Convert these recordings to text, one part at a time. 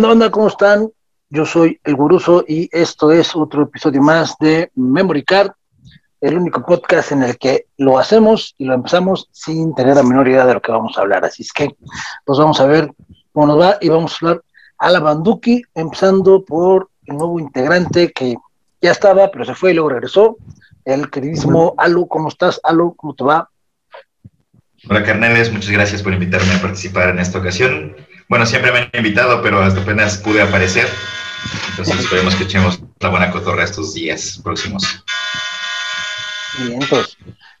onda, banda? ¿Cómo están? Yo soy el Guruso y esto es otro episodio más de Memory Card, el único podcast en el que lo hacemos y lo empezamos sin tener la menor idea de lo que vamos a hablar. Así es que, pues vamos a ver cómo nos va y vamos a hablar a la Banduki, empezando por el nuevo integrante que ya estaba, pero se fue y luego regresó, el queridísimo Alu. ¿Cómo estás, Alu? ¿Cómo te va? Hola, carnales, muchas gracias por invitarme a participar en esta ocasión. Bueno, siempre me han invitado, pero hasta apenas pude aparecer. Entonces esperemos que echemos la buena cotorra estos días próximos. Bien, pues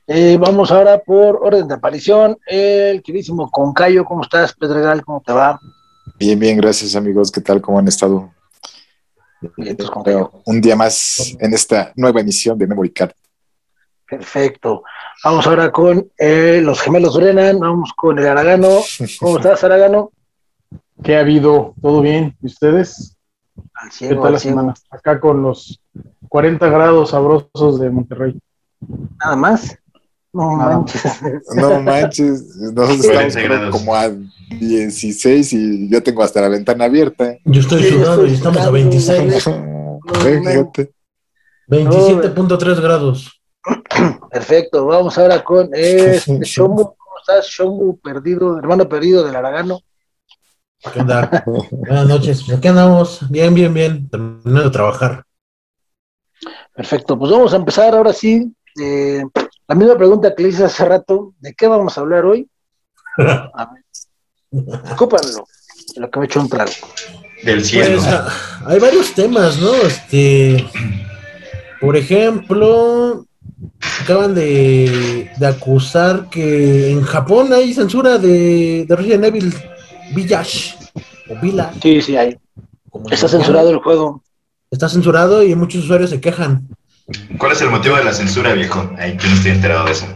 eh, vamos ahora por orden de aparición. El queridísimo Concayo, ¿cómo estás, Pedregal? ¿Cómo te va? Bien, bien, gracias amigos. ¿Qué tal? ¿Cómo han estado? Bien, pues, Concayo. Un día más en esta nueva emisión de Memory Card. Perfecto. Vamos ahora con eh, los gemelos Brennan, vamos con el Aragano. ¿Cómo estás, Aragano? ¿Qué ha habido? ¿Todo bien? ¿Y ustedes? Al ¿Qué cielo, tal al la cielo. semana? Acá con los 40 grados sabrosos de Monterrey. Nada más. No Nada manches. No manches, nosotros 40 estamos grados. como a 16 y yo tengo hasta la ventana abierta. Yo estoy Sí, sudado y estamos a sudando, 26, Ve, fíjate. 27.3 grados. Perfecto. Vamos ahora con este Shomu. ¿Cómo estás, Shomu? Perdido, hermano perdido del Aragano. ¿Qué onda? Buenas noches. Pues aquí andamos. Bien, bien, bien. Terminando de trabajar. Perfecto. Pues vamos a empezar ahora sí. eh, la misma pregunta que le hice hace rato. ¿De qué vamos a hablar hoy? A ver. Escúpanlo. de Lo que me he hecho un trago. Del cielo. Pues ah, hay varios temas, ¿no? Este, por ejemplo, acaban de, de acusar que en Japón hay censura de, de Resident Evil Village o Village. Sí, sí, hay. Está censurado el juego. Está censurado y muchos usuarios se quejan. ¿Cuál es el motivo de la censura, viejo? Ahí yo no estoy enterado de eso.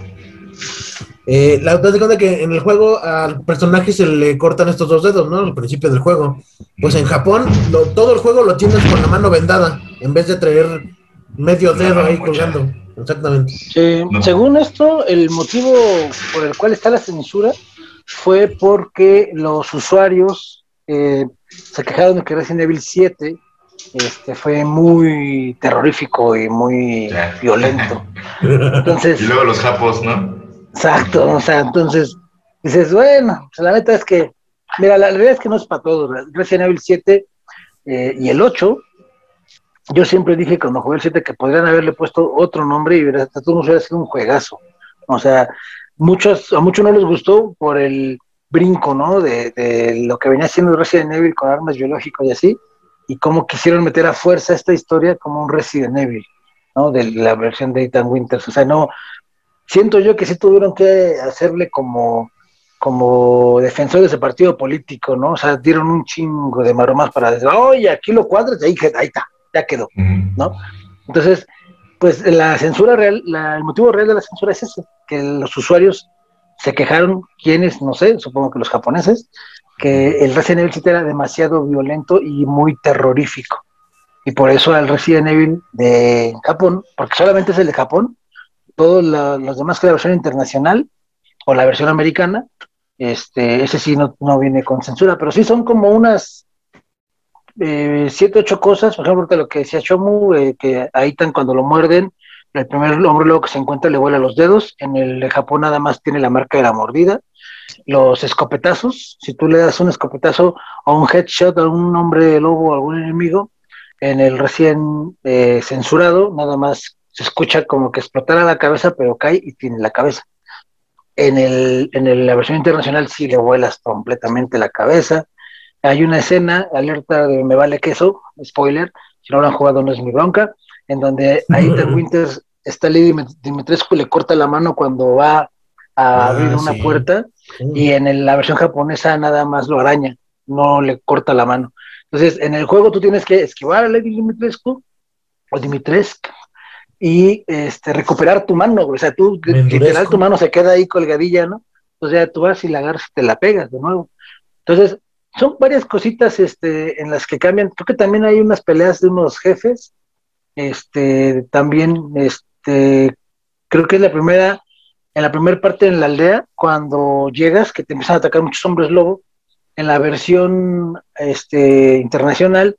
Eh, la te das cuenta que en el juego al personaje se le cortan estos dos dedos, ¿no? Al principio del juego. Pues en Japón lo- todo el juego lo tienes con la mano vendada, en vez de traer medio dedo ahí colgando. Exactamente. Sí, No. Según esto, el motivo por el cual está la censura fue porque los usuarios eh, se quejaron de que Resident Evil 7 este, fue muy terrorífico y muy violento. Entonces, Y luego los japos, ¿no? exacto, o sea, entonces dices, bueno, pues la neta es que, mira, la realidad es que no es para todos. Resident Evil 7 eh, y el 8 yo siempre dije cuando jugué el 7 que podrían haberle puesto otro nombre y hubiera, todo hubiera sido un juegazo. O sea, muchos, a muchos no les gustó por el brinco, ¿no? De, de lo que venía haciendo Resident Evil con armas biológicas y así, y cómo quisieron meter a fuerza esta historia como un Resident Evil, ¿no? De la versión de Ethan Winters. O sea, no, siento yo que sí tuvieron que hacerle como como defensor de ese partido político, ¿no? O sea, dieron un chingo de maromas para decir, oye, aquí lo cuadras, ahí, ahí está, ya quedó. ¿no? Entonces, pues la censura real, la- el motivo real de la censura es ese, que los usuarios se quejaron, quienes, no sé, supongo que los japoneses, que el Resident Evil 7 era demasiado violento y muy terrorífico. Y por eso el Resident Evil de Japón, porque solamente es el de Japón, todos los demás que la versión internacional o la versión americana, este, ese sí no, no viene con censura, pero sí son como unas eh, siete, ocho cosas, por ejemplo, lo que decía Shomu, eh, que ahí tan cuando lo muerden, el primer hombre luego que se encuentra le vuela los dedos, en el de Japón nada más tiene la marca de la mordida, los escopetazos, si tú le das un escopetazo o un headshot a un hombre lobo o algún enemigo, en el recién eh, censurado, nada más se escucha como que explotara la cabeza, pero cae y tiene la cabeza. En, el, en la versión internacional sí le vuelas completamente la cabeza. Hay una escena, alerta de me vale queso, spoiler, si no lo han jugado no es mi bronca, en donde a Ethan Winters, está Lady Dimitrescu le corta la mano cuando va a Ah, abrir una sí. puerta y en el- la versión japonesa nada más lo araña, no le corta la mano. Entonces, en el juego tú tienes que esquivar a Lady Dimitrescu o Dimitrescu y este, recuperar tu mano, o sea, tú, literal, tu mano se queda ahí colgadilla, ¿no? Entonces ya tú vas y la agarras y te la pegas de nuevo. Entonces, son varias cositas este, en las que cambian. Creo que también hay unas peleas de unos jefes. Este, también, este, creo que es la primera, en la primera parte en la aldea, cuando llegas, que te empiezan a atacar muchos hombres lobo, en la versión este, internacional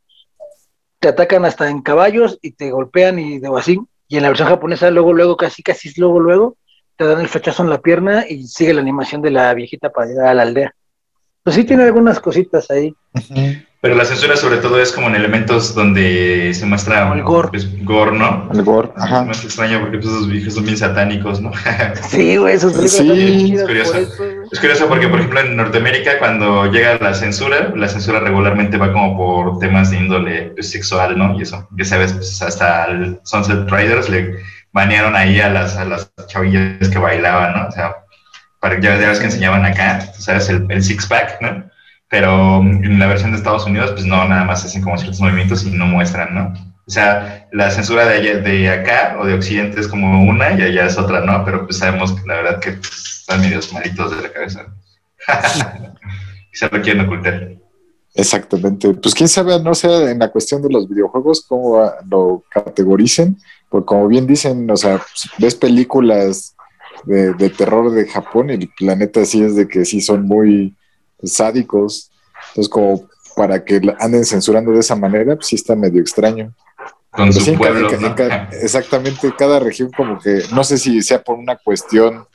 te atacan hasta en caballos y te golpean y de así. Y en la versión japonesa, luego, luego, casi, casi, luego, luego, te dan el flechazo en la pierna y sigue la animación de la viejita para llegar a la aldea. Pues sí tiene algunas cositas ahí. Pero la censura sobre todo es como en elementos donde se muestra el gore. Pues, gore, ¿no? El gore, ajá. Es más extraño porque pues, esos viejos son bien satánicos, ¿no? sí, güey, esos Sí, son bien chidas es curioso. por eso, güey. Es curioso porque, por ejemplo, en Norteamérica, cuando llega la censura, la censura regularmente va como por temas de índole pues, sexual, ¿no? Y eso, ya sabes, pues, hasta el Sunset Riders le banearon ahí a las, a las chavillas que bailaban, ¿no? O sea, para, ya, ya ves que enseñaban acá, tú ¿sabes? El, el six-pack, ¿no? Pero mm, en la versión de Estados Unidos, pues no, nada más hacen como ciertos movimientos y no muestran, ¿no? O sea, la censura de, allá- de acá o de Occidente es como una y allá es otra, ¿no? Pero pues sabemos que la verdad que pues, están medios malitos de la cabeza. Quizá lo quieren ocultar. Exactamente. Pues quién sabe, no sé, en la cuestión de los videojuegos, cómo lo categoricen, porque como bien dicen, o sea, pues, ves películas de, de terror de Japón y el planeta sí es de que sí son muy sádicos. Entonces, como para que la anden censurando de esa manera, pues sí está medio extraño. Exactamente, cada región como que, no sé si sea por una cuestión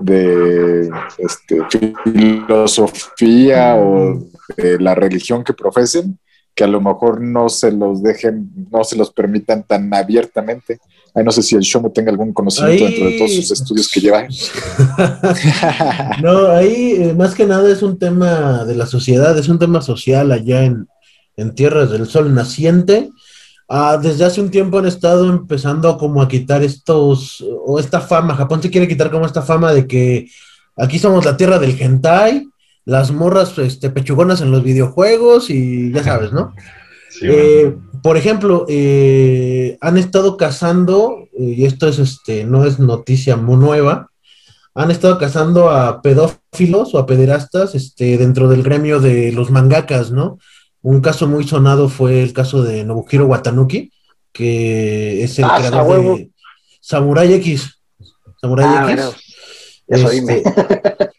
de este, filosofía o de la religión que profesen, que a lo mejor no se los dejen, no se los permitan tan abiertamente. Ay, no sé si el Shomu tenga algún conocimiento Ahí- dentro de todos sus estudios que lleva. no, ahí eh, más que nada es un tema de la sociedad, es un tema social allá en, en Tierras del Sol Naciente. Ah, desde hace un tiempo han estado empezando como a quitar estos, o esta fama, Japón se quiere quitar como esta fama de que aquí somos la tierra del hentai, las morras este, pechugonas en los videojuegos y ya sabes, ¿no? Sí, Eh, por ejemplo, eh, han estado cazando, eh, y esto es este, no es noticia muy nueva, han estado cazando a pedófilos o a pederastas este, dentro del gremio de los mangakas, ¿no? Un caso muy sonado fue el caso de Nobuhiro Watanuki, que es el Ah, creador huevo. de Samurai X. Samurai Ah, X. bueno, eso dime.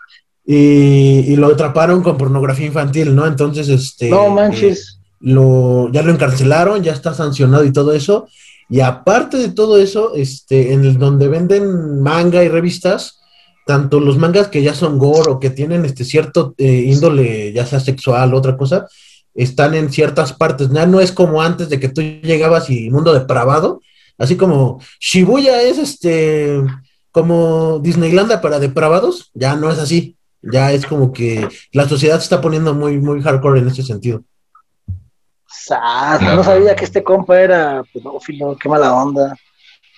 Y, y lo atraparon con pornografía infantil, ¿no? Entonces, este. no eh, manches. lo, ya lo encarcelaron, ya está sancionado y todo eso. Y aparte de todo eso, este, en el donde venden manga y revistas, tanto los mangas que ya son gore o que tienen este cierto eh, índole, ya sea sexual o otra cosa, están en ciertas partes. Ya no es como antes de que tú llegabas y mundo depravado, así como Shibuya es este como Disneylandia para depravados, ya no es así. Ya es como que la sociedad se está poniendo muy, muy hardcore en ese sentido. Sas, no sabía que este compa era pedófilo, qué mala onda.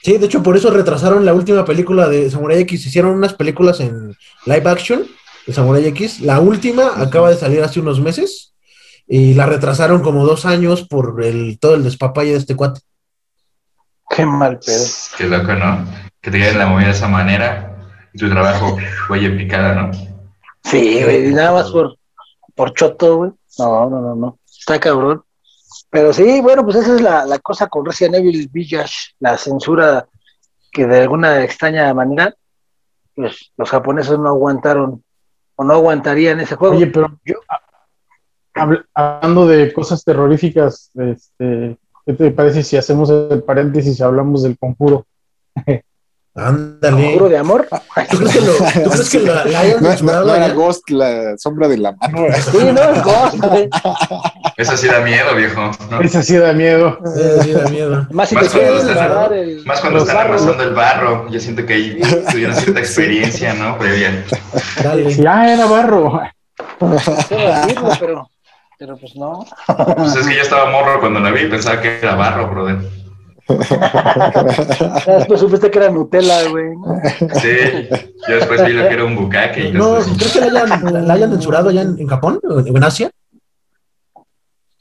Sí, de hecho, por eso retrasaron la última película de Samurai X. Hicieron unas películas en live action de Samurai X. La última acaba de salir hace unos meses y la retrasaron como dos años por el, todo el despapalle de este cuate. Qué mal pedo. Qué loco, ¿no? Que te queden la movida de esa manera y tu trabajo, güey, en picada, ¿no? Sí, güey, y nada más por, por choto, güey. No, no, no, no. Está cabrón. Pero sí, bueno, pues esa es la, la cosa con Resident Evil Village, la censura que de alguna extraña manera, pues los japoneses no aguantaron o no aguantarían ese juego. Oye, pero Yo- a- habl- hablando de cosas terroríficas, este, ¿qué te parece si hacemos el paréntesis y hablamos del conjuro? Ándale. ¿Juro de amor? ¿Tú crees que, lo, ¿tú crees que la, la hayan No, no- censurado no era? Ghost, la sombra de la mano. Sí, no, es Ghost, güey. Eso sí da miedo, viejo. ¿no? Esa sí da miedo. Sí, da miedo. Más si Más te cuando agarrar el... Más cuando están barros. amasando el barro. Yo siento que ahí tuvieron cierta experiencia, ¿no? Previa. Dale. Sí, ah, era barro. Decirlo, pero, pero pues no. Pues es que yo estaba morro cuando la vi y pensaba que era barro, brother. Ya después supiste que era Nutella, güey. Sí, yo después vi lo que era un bucaque y No. ¿crees que la hayan, la hayan censurado allá en, en Japón o en Asia?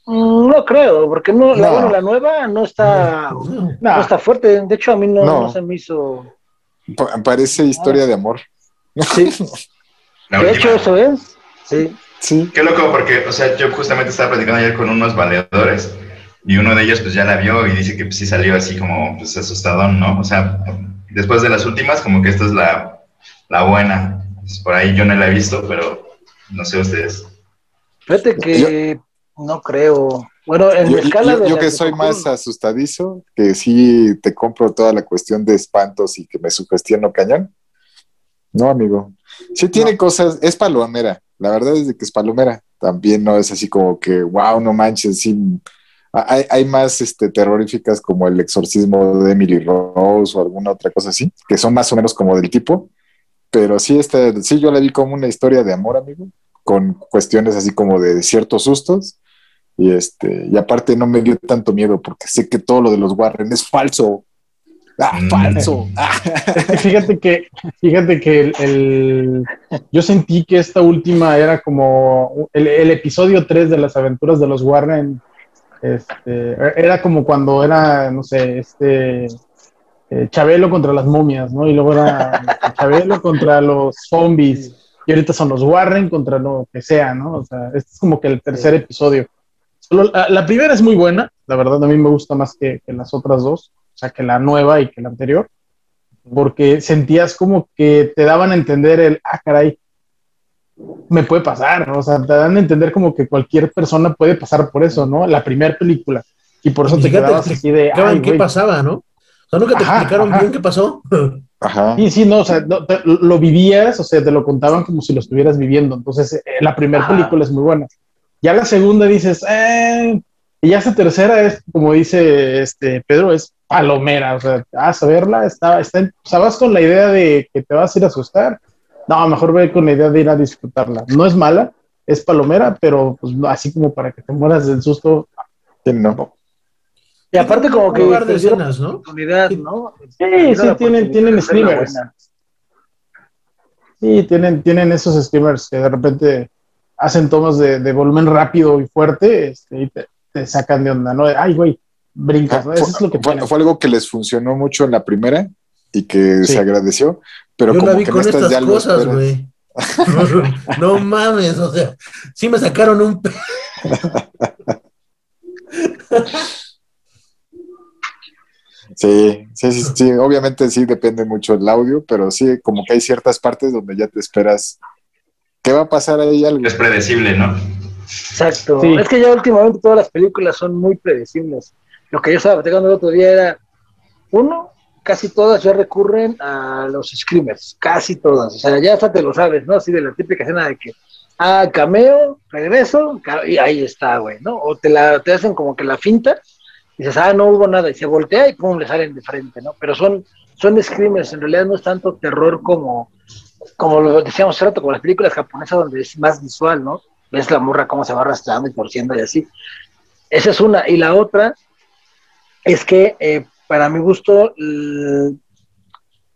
Mm, No creo, porque no, la, No. bueno, la nueva no está, no está fuerte. De hecho, a mí no, No. no se me hizo. Pa- Parece historia de amor. Sí, La de última. hecho, eso es. Sí. Sí. Qué loco, porque, o sea, yo justamente estaba platicando ayer con unos valedores y uno de ellos, pues ya la vio y dice que pues, sí salió así como, pues asustadón, ¿no? O sea, después de las últimas, como que esta es la, la buena. Pues, por ahí yo no la he visto, pero no sé ustedes. Fíjate que no creo. Bueno, en Yo, la escala yo- de yo que soy más asustadizo, que sí te compro toda la cuestión de espantos y que me sugestiono cañón. No, amigo. Sí tiene cosas, es palomera. La verdad es de que es palomera. También no es así como que, wow, no manches, sí. Hay, hay más este, terroríficas como el exorcismo de Emily Rose o alguna otra cosa así, que son más o menos como del tipo. Pero sí, este, sí, yo la vi como una historia de amor, amigo, con cuestiones así como de ciertos sustos. Y este, y aparte no me dio tanto miedo porque sé que todo lo de los Warren es falso. Ah, Mm. falso. Ah. Fíjate que, fíjate que el, el- yo sentí que esta última era como el, el episodio 3 de las aventuras de los Warren. Este, era como cuando era, no sé, este eh, Chabelo contra las momias, ¿no? Y luego era Chabelo contra los zombies. Y ahorita son los Warren contra lo que sea, ¿no? O sea, este es como que el tercer episodio. Solo- la, la primera es muy buena, la verdad a mí me gusta más que, que las otras dos, o sea, que la nueva y que la anterior porque sentías como que te daban a entender el, ah, caray, me puede pasar, ¿no? o sea, te dan a entender como que cualquier persona puede pasar por eso, ¿no? La primera película. Y por eso te Fíjate, quedabas te así de, ay, qué pasaba, ¿no? O sea, nunca te Ajá, explicaron ajá. bien qué pasó. Ajá. Sí, sí, no, o sea, no, te- lo vivías, o sea, te lo contaban como si lo estuvieras viviendo. Entonces, eh, la primera película es muy buena. Ya la segunda dices, eh, y ya esta tercera es, como dice este Pedro, es palomera, o sea, vas a verla, está, está, o sea, vas con la idea de que te vas a ir a asustar. No, mejor ve con la idea de ir a disfrutarla. No es mala, es palomera, pero pues no, así como para que te mueras del susto. ¿Quién no? Y aparte como que lugar de escenas, ¿no? oportunidad, ¿no? Sí, sí, tienen, tienen streamers. Sí, tienen, tienen esos streamers que de repente hacen tomas de, de volumen rápido y fuerte este, y te, te sacan de onda, ¿no? Ay, güey, brincas, ¿no? Eso es lo que fue, fue algo que les funcionó mucho en la primera y que Sí. se agradeció, pero Yo como la vi que con estas estas ya cosas, güey. no mames, o sea, sí me sacaron un... pe- Sí, sí, sí, sí, obviamente sí depende mucho el audio, pero sí, como que hay ciertas partes donde ya te esperas. ¿Qué va a pasar ahí algo? Es predecible, ¿no? Exacto. Sí. Es que ya últimamente todas las películas son muy predecibles. Lo que yo estaba platicando el otro día era, uno, casi todas ya recurren a los screamers, casi todas. O sea, ya hasta te lo sabes, ¿no? Así de la típica escena de que, ah, cameo, regreso, y ahí está, güey, ¿no? O te, la, te hacen como que la finta, y dices, ah, no hubo nada, y se voltea y pum, le salen de frente, ¿no? Pero son, son screamers, en realidad no es tanto terror como, como lo decíamos hace rato, como las películas japonesas donde es más visual, ¿no? ves la morra cómo se va arrastrando y torciendo y así. Esa es una. Y la otra es que, eh, para mi gusto,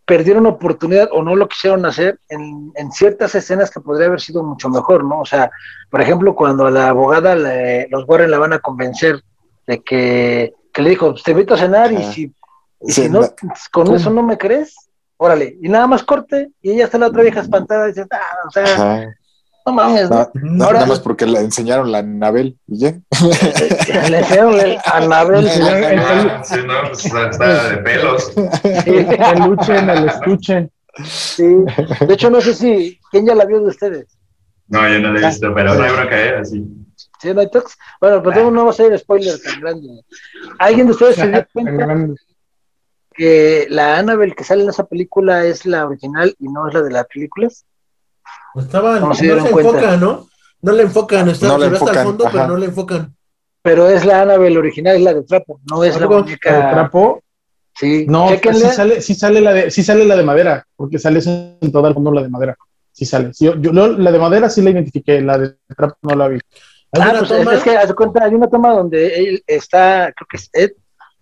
perdieron oportunidad o no lo quisieron hacer en, en ciertas escenas que podría haber sido mucho mejor, ¿no? O sea, por ejemplo, cuando a la abogada le- los Warren la van a convencer de que, que le dijo, "Pues, te invito a cenar y si, y Sí, si no, con ¿cómo? eso no me crees, órale. Y nada más corte y ella está la otra vieja espantada y dice, ah, o sea, Ajá. No mames, ¿no? Ahora- nada más porque le enseñaron la Anabel y ya. Le enseñaron el Anabel. Sí, no, pues, está, está de pelos. El luchen, el estuchen. Sí. De hecho, no sé si, ¿quién ya la vio de ustedes? No, yo no lo he visto, pero no hay bronca, ¿eh? Así. ¿Sí, no hay tox? Bueno, pues no va a ser spoiler tan grande. ¿Alguien de ustedes se dio cuenta que la Annabelle que sale en esa película es la original y no es la de las películas? Estaban, ¿Cómo no se dieron se cuenta? enfocan, ¿no? No le enfocan, está, No le se ve hasta el enfocan, fondo, pero ajá. no le enfocan. Pero es la Annabelle original, es la de trapo, no es la muñeca. ¿Trapo? Sí, No, sí chéquenle. sale, sí sale la de, sí sale la de madera, porque sale sentada al fondo la de madera. Sí sale. Sí, yo, yo- la de madera sí la identifiqué, la de trapo no la vi. Hay Ah, una pues toma, es que haz de cuenta, hay una toma donde él está, creo que es Ed,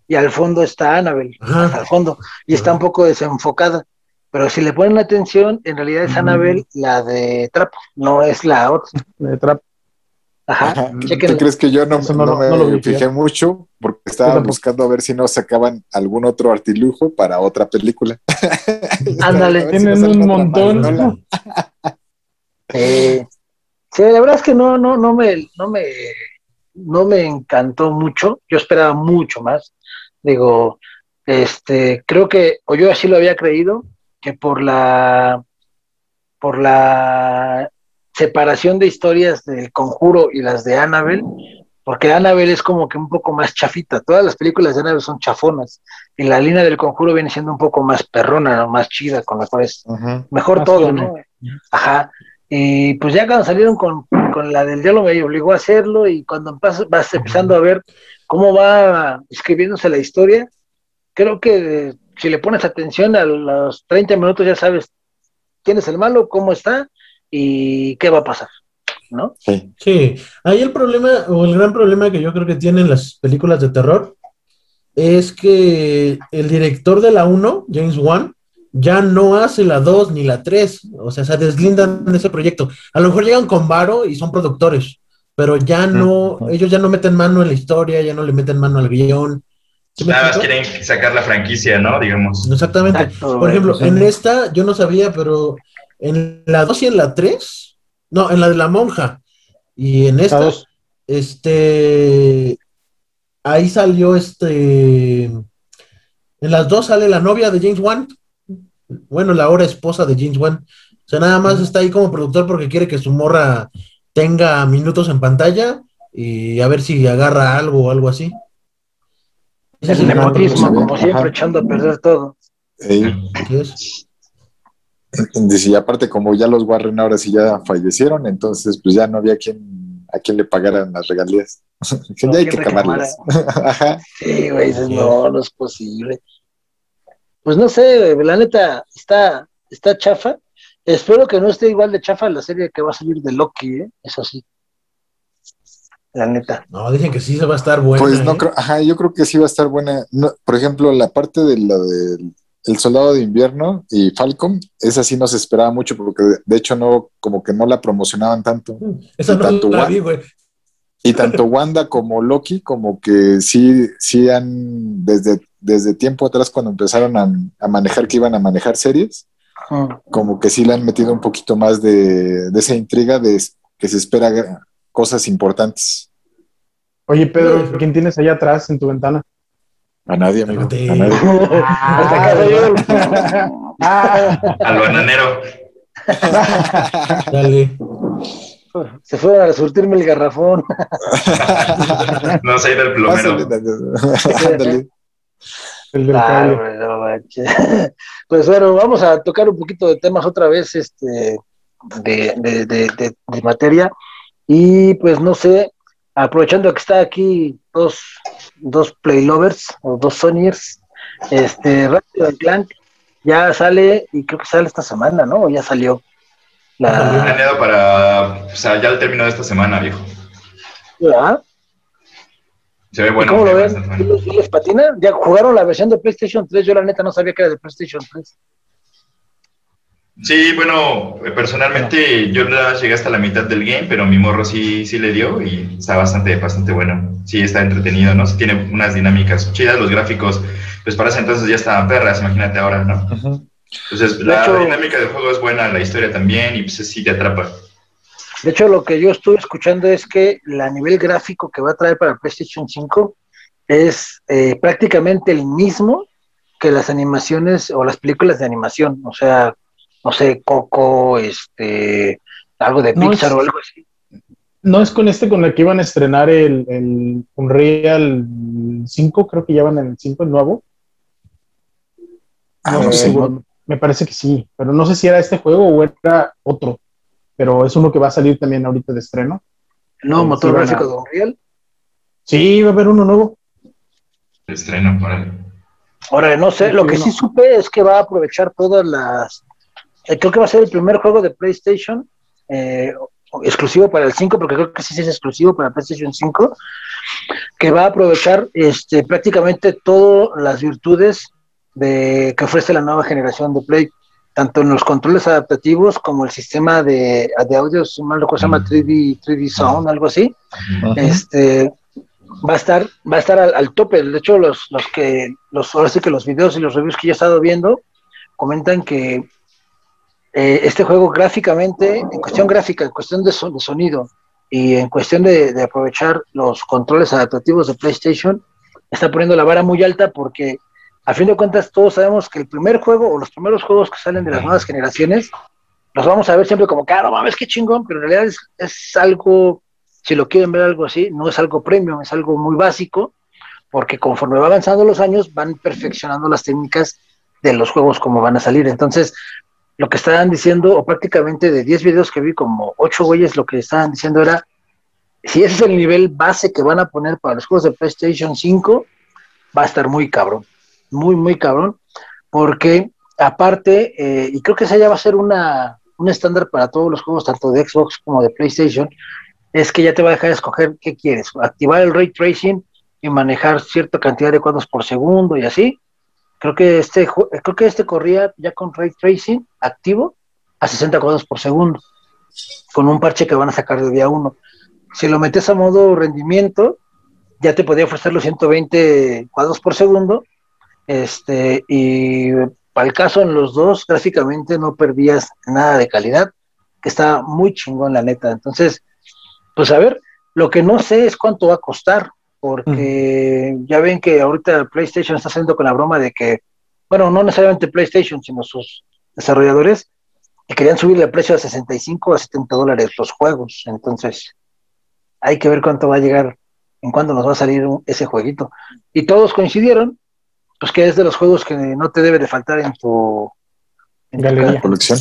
y al fondo está Annabelle, Ajá. hasta el fondo, y está un poco desenfocada. Pero si le ponen atención, en realidad es Mm. Annabelle la de trapo, no es la otra. La de trapo. Ajá, Ajá. ¿Tú crees que yo no, no, no lo- me no lo fijé mucho? Porque estaba buscando a ver si no sacaban algún otro artilujo para otra película. Ándale. Si Tienen un montón. Eh, sí, la verdad es que no, no, no me, no me, no me encantó mucho. Yo esperaba mucho más. Digo, este, creo que, o yo así lo había creído, que por la, por la separación de historias del conjuro y las de Annabelle, porque Annabelle es como que un poco más chafita. Todas las películas de Annabelle son chafonas, y la línea del conjuro viene siendo un poco más perrona, ¿no? más chida, con la cual es mejor Más todo, firme. ¿no? Ajá. Y pues ya cuando salieron con, con la del diálogo me obligó a hacerlo y cuando vas empezando a ver cómo va escribiéndose la historia, creo que si le pones atención a los 30 minutos ya sabes quién es el malo, cómo está y qué va a pasar, ¿no? Sí. Sí, ahí el problema, o el gran problema que yo creo que tienen las películas de terror, es que el director de la 1, James Wan, ya no hace la 2 ni la 3, o sea, se deslindan de ese proyecto. A lo mejor llegan con Varo y son productores, pero ya no, ellos ya no meten mano en la historia, ya no le meten mano al guion. ¿Sí me Nada más quieren sacar la franquicia, ¿no? Digamos. Exactamente. Exacto, Por ejemplo, sí. en esta yo no sabía, pero en la 2 y en la 3, no, en la de la monja y en esta, Dos. este, ahí salió este, en las dos sale la novia de James Wan, bueno, la ahora esposa de James Wan. O sea, nada más está ahí como productor porque quiere que su morra tenga minutos en pantalla y a ver si agarra algo o algo así. Es El nepotismo, como siempre, Ajá. echando a perder todo. Dice, y aparte, como ya los Warren ahora sí ya fallecieron, entonces pues ya no había quien, a quien le pagaran las regalías. Que No, ya hay ¿quién que acabarlas. Ajá. Sí, güey, dices, no, no es posible. Pues no sé, güey, la neta, está, está chafa. Espero que no esté igual de chafa la serie que va a salir de Loki, ¿eh? Eso sí. La neta. No, dicen que sí se va a estar buena. Pues no ¿eh? creo, ajá, yo creo que sí va a estar buena. No, por ejemplo, la parte de lo del el soldado de invierno y Falcon, esa sí no se esperaba mucho porque de, de hecho no, como que no la promocionaban tanto. Esa y no tanto la Wa- vi, güey. Y tanto Wanda como Loki, como que sí, sí han, desde, desde tiempo atrás, cuando empezaron a, a manejar que iban a manejar series, Mm. como que sí le han metido un poquito más de, de esa intriga de que se espera cosas importantes. Oye, Pedro, ¿quién tienes allá atrás en tu ventana? A nadie, amigo. A nadie. Yo- Ah, Al bananero. Dale. Se fueron a surtirme el garrafón. No se ha ido el Pásale, plomero. el del Ah. Pues bueno, vamos a tocar un poquito de temas otra vez, este, de, de, de, de- de materia. Y pues no sé, aprovechando que está aquí dos, dos play lovers o dos Sonyers, este, Ratchet Clank ya sale y creo que sale esta semana, ¿no? O ya salió. La, Planeado para, o sea, ya al término de esta semana, viejo. ¿verdad? Se ve ¿Y bueno. cómo lo ven? bastante ¿Sí bueno. les- sí les patina? ¿Ya jugaron la versión de PlayStation 3? Yo la neta no sabía que era de PlayStation 3. Sí, bueno, personalmente yo la llegué hasta la mitad del game, pero mi morro sí, sí le dio y está bastante, bastante bueno. Sí, está entretenido, ¿no? Tiene unas dinámicas chidas, los gráficos, pues para ese entonces ya estaban perras, imagínate ahora, ¿no? Entonces, la hecho- dinámica del juego es buena, la historia también, y pues sí te atrapa. De hecho, lo que yo estuve escuchando es que la nivel gráfico que va a traer para el PlayStation 5 es eh, prácticamente el mismo que las animaciones o las películas de animación. O sea, no sé, Coco, este, algo de No, Pixar es- o algo así. No es con este con el que iban a estrenar el, el Unreal 5, creo que ya van en el 5, el nuevo. Ah, No no sé. seguro. Me parece que sí, pero no sé si era este juego o era otro. Pero es uno que va a salir también ahorita de estreno. Sí, motor a- gráfico de Unreal. Sí, va a haber uno nuevo. Estreno, órale. Ahora, no sé, lo que no. sí supe es que va a aprovechar todas las. Eh, creo que va a ser el primer juego de PlayStation eh, exclusivo para el 5, porque creo que sí es exclusivo para PlayStation 5, que va a aprovechar este, prácticamente todas las virtudes de, que ofrece la nueva generación de Play, tanto en los controles adaptativos como el sistema de, de audio, si mal recuerdo, se llama 3D, 3D Sound, algo así. Este va a estar va a estar al, al tope. De hecho los, los que los ahora sí que los videos y los reviews que yo he estado viendo comentan que eh, este juego gráficamente en cuestión gráfica en cuestión de, son- de sonido y en cuestión de, aprovechar los controles adaptativos de PlayStation está poniendo la vara muy alta porque a fin de cuentas todos sabemos que el primer juego o los primeros juegos que salen de las nuevas generaciones los vamos a ver siempre como, claro, mames, qué chingón, pero en realidad es, es algo, si lo quieren ver algo así, no es algo premium, es algo muy básico, porque conforme va avanzando los años, van perfeccionando las técnicas de los juegos como van a salir. Entonces, lo que estaban diciendo, o prácticamente de 10 videos que vi, como 8 güeyes, lo que estaban diciendo era, si ese es el nivel base que van a poner para los juegos de PlayStation 5, va a estar muy cabrón, muy, muy cabrón, porque aparte, eh, y creo que esa ya va a ser una, un estándar para todos los juegos, tanto de Xbox como de PlayStation, es que ya te va a dejar escoger qué quieres, activar el ray tracing y manejar cierta cantidad de cuadros por segundo y así. Creo que este creo que este corría ya con ray tracing activo a 60 cuadros por segundo, con un parche que van a sacar de día uno. Si lo metes a modo rendimiento, ya te podía ofrecer los 120 cuadros por segundo, este, y para el caso en los dos, gráficamente no perdías nada de calidad, que está muy chingón la neta. Entonces, pues a ver, lo que no sé es cuánto va a costar, porque ya ven que ahorita PlayStation está haciendo con la broma de que, bueno, no necesariamente PlayStation, sino sus desarrolladores, que querían subirle el precio a 65 a 70 dólares los juegos. Entonces, hay que ver cuánto va a llegar, en cuándo nos va a salir ese jueguito. Y todos coincidieron, pues que es de los juegos que no te debe de faltar en tu, en Galería. colección.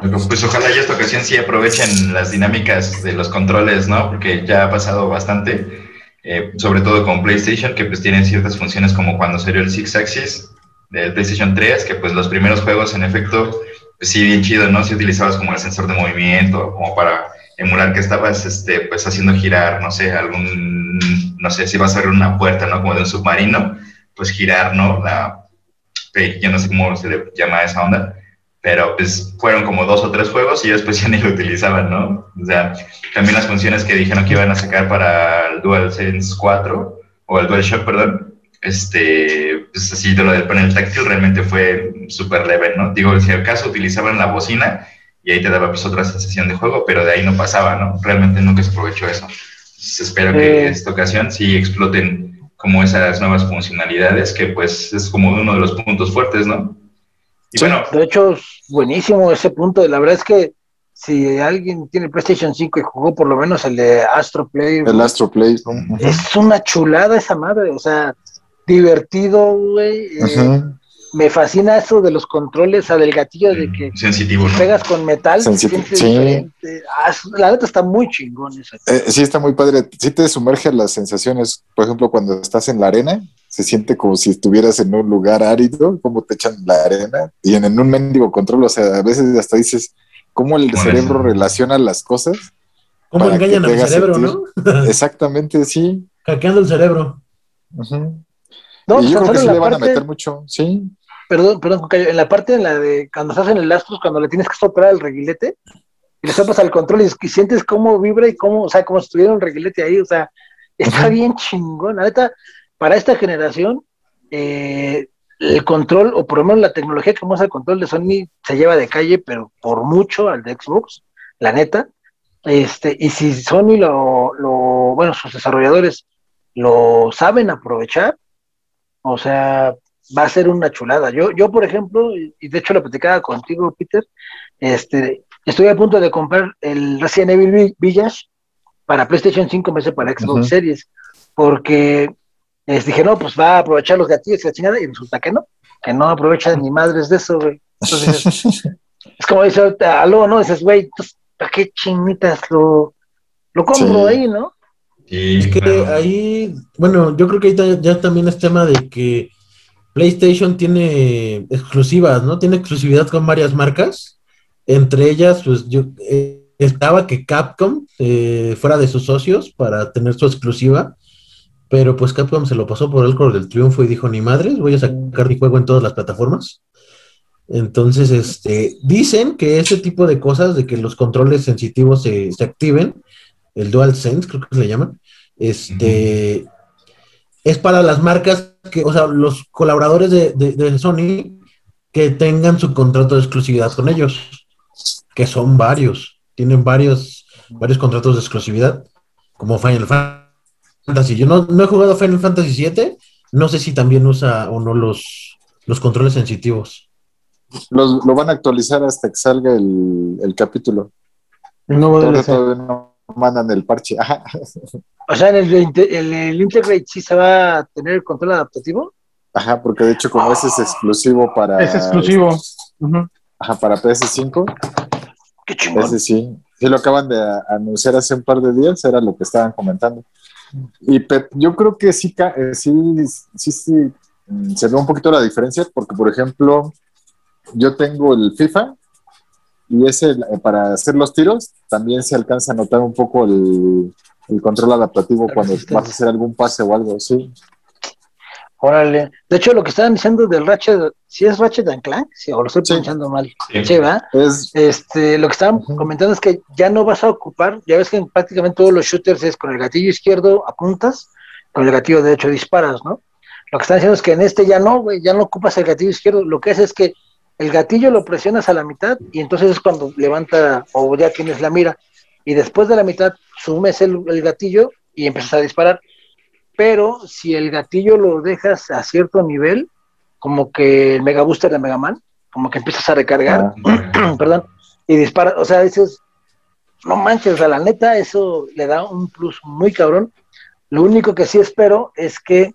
Pues ojalá ya esta ocasión sí aprovechen las dinámicas de los controles, ¿no? Porque ya ha pasado bastante, eh, sobre todo con PlayStation, que pues tienen ciertas funciones como cuando salió el Six Axis del PlayStation 3, que pues los primeros juegos en efecto, pues sí, bien chido, ¿no? Si utilizabas como el sensor de movimiento, como para emular que estabas, este, pues haciendo girar, no sé, algún, no sé, si vas a abrir una puerta, ¿no? Como de un submarino, pues girar, ¿no? La, yo no sé cómo se le llama esa onda pero pues fueron como dos o tres juegos y después ya ni lo utilizaban, ¿no? O sea, también las funciones que dijeron que iban a sacar para el DualSense 4 o el DualShock, perdón, este, pues así de lo del panel táctil realmente fue súper leve, ¿no? Digo, si al caso utilizaban la bocina y ahí te daba pues otra sensación de juego, pero de ahí no pasaba, ¿no? Realmente nunca se aprovechó eso. Entonces espero que en esta ocasión sí exploten como esas nuevas funcionalidades que pues es como uno de los puntos fuertes, ¿no? Bueno. De hecho, es buenísimo ese punto. La verdad es que si alguien tiene PlayStation 5 y jugó por lo menos el de Astro Play. El Astro Play. Es una chulada esa madre. O sea, divertido, güey. Eh, me fascina eso de los controles, o del gatillo de que Sensitivo, pegas con metal. sí. Ah, la neta está muy chingón eso. Eh, sí, está muy padre. Sí te sumerge las sensaciones, por ejemplo, cuando estás en la arena, se siente como si estuvieras en un lugar árido, como te echan la arena, y en, un mendigo control, o sea, a veces hasta dices, ¿cómo el cerebro relaciona las cosas? ¿Cómo engañan al cerebro, no? Exactamente, sí. Hackeando el cerebro. No, y yo creo que sí le van a meter mucho, sí. Perdón, perdón, en la parte en la de cuando estás en el Astros, cuando le tienes que soplar el reguilete, y le soplas al control y, sientes cómo vibra y cómo, o sea, como si tuviera un reguilete ahí, o sea, está bien chingón. La neta, para esta generación, eh, el control, o por lo menos la tecnología que muestra el control de Sony se lleva de calle, pero por mucho al de Xbox, la neta. Este, y si Sony lo, lo, bueno, sus desarrolladores lo saben aprovechar, o sea, va a ser una chulada. Yo, yo por ejemplo, y de hecho lo platicaba contigo, Peter, este, estoy a punto de comprar el Resident Evil Village para PlayStation 5 en para Xbox Series, porque les dije, no, pues va a aprovechar los gatillos y la chingada, y resulta que no, que no aprovecha ni madres de eso, güey. Entonces, es como dice ahorita, algo, ¿no? Dices, güey, ¿para qué chinitas lo, lo compro ahí, no? es que ahí, bueno, yo creo que ahí ya también es tema de que PlayStation tiene exclusivas, ¿no? Tiene exclusividad con varias marcas. Entre ellas, pues yo eh, estaba que Capcom eh, fuera de sus socios para tener su exclusiva. Pero pues Capcom se lo pasó por el color del triunfo y dijo, ni madres, voy a sacar mi juego en todas las plataformas. Entonces, este, dicen que ese tipo de cosas, de que los controles sensitivos se, activen, el DualSense, creo que se le llaman, este, es para las marcas que, o sea, los colaboradores de, de, Sony que tengan su contrato de exclusividad con ellos, que son varios, tienen varios, varios contratos de exclusividad, como Final Fantasy. Yo no, he jugado Final Fantasy VII. No sé si también usa o no los, los controles sensitivos. los- lo van a actualizar hasta que salga el, el capítulo. Nuevo Todavía, DLC. todavía no mandan el parche. Ajá. O sea, en el, en el Integrate sí se va a tener el control adaptativo. Ajá, porque de hecho como ese es exclusivo para... Es exclusivo. Ajá, para PS5. Qué chingón. Ese sí. Sí lo acaban de anunciar hace un par de días, era lo que estaban comentando. Y Pep, yo creo que sí, ca- eh, sí, sí, sí, mm, se ve un poquito la diferencia, porque por ejemplo, yo tengo el FIFA y ese eh, para hacer los tiros también se alcanza a notar un poco el, el control adaptativo cuando vas a hacer algún pase o algo, sí. Órale. De hecho, lo que estaban diciendo del Ratchet, si es Ratchet and Clank, sí, o lo estoy Sí. pronunciando mal. Sí. Es, Este, lo que estaban comentando es que ya no vas a ocupar, ya ves que en prácticamente todos los shooters es con el gatillo izquierdo apuntas, con el gatillo derecho disparas, ¿no? Lo que están diciendo es que en este ya no, güey, ya no ocupas el gatillo izquierdo, lo que haces es que el gatillo lo presionas a la mitad y entonces es cuando levanta o ya tienes la mira y después de la mitad sumes el, el gatillo y empiezas a disparar. Pero si el gatillo lo dejas a cierto nivel, como que el Mega Booster de Mega Man, como que empiezas a recargar, ah, perdón, y dispara, o sea, dices, no manches, o sea, la neta, eso le da un plus muy cabrón. Lo único que sí espero es que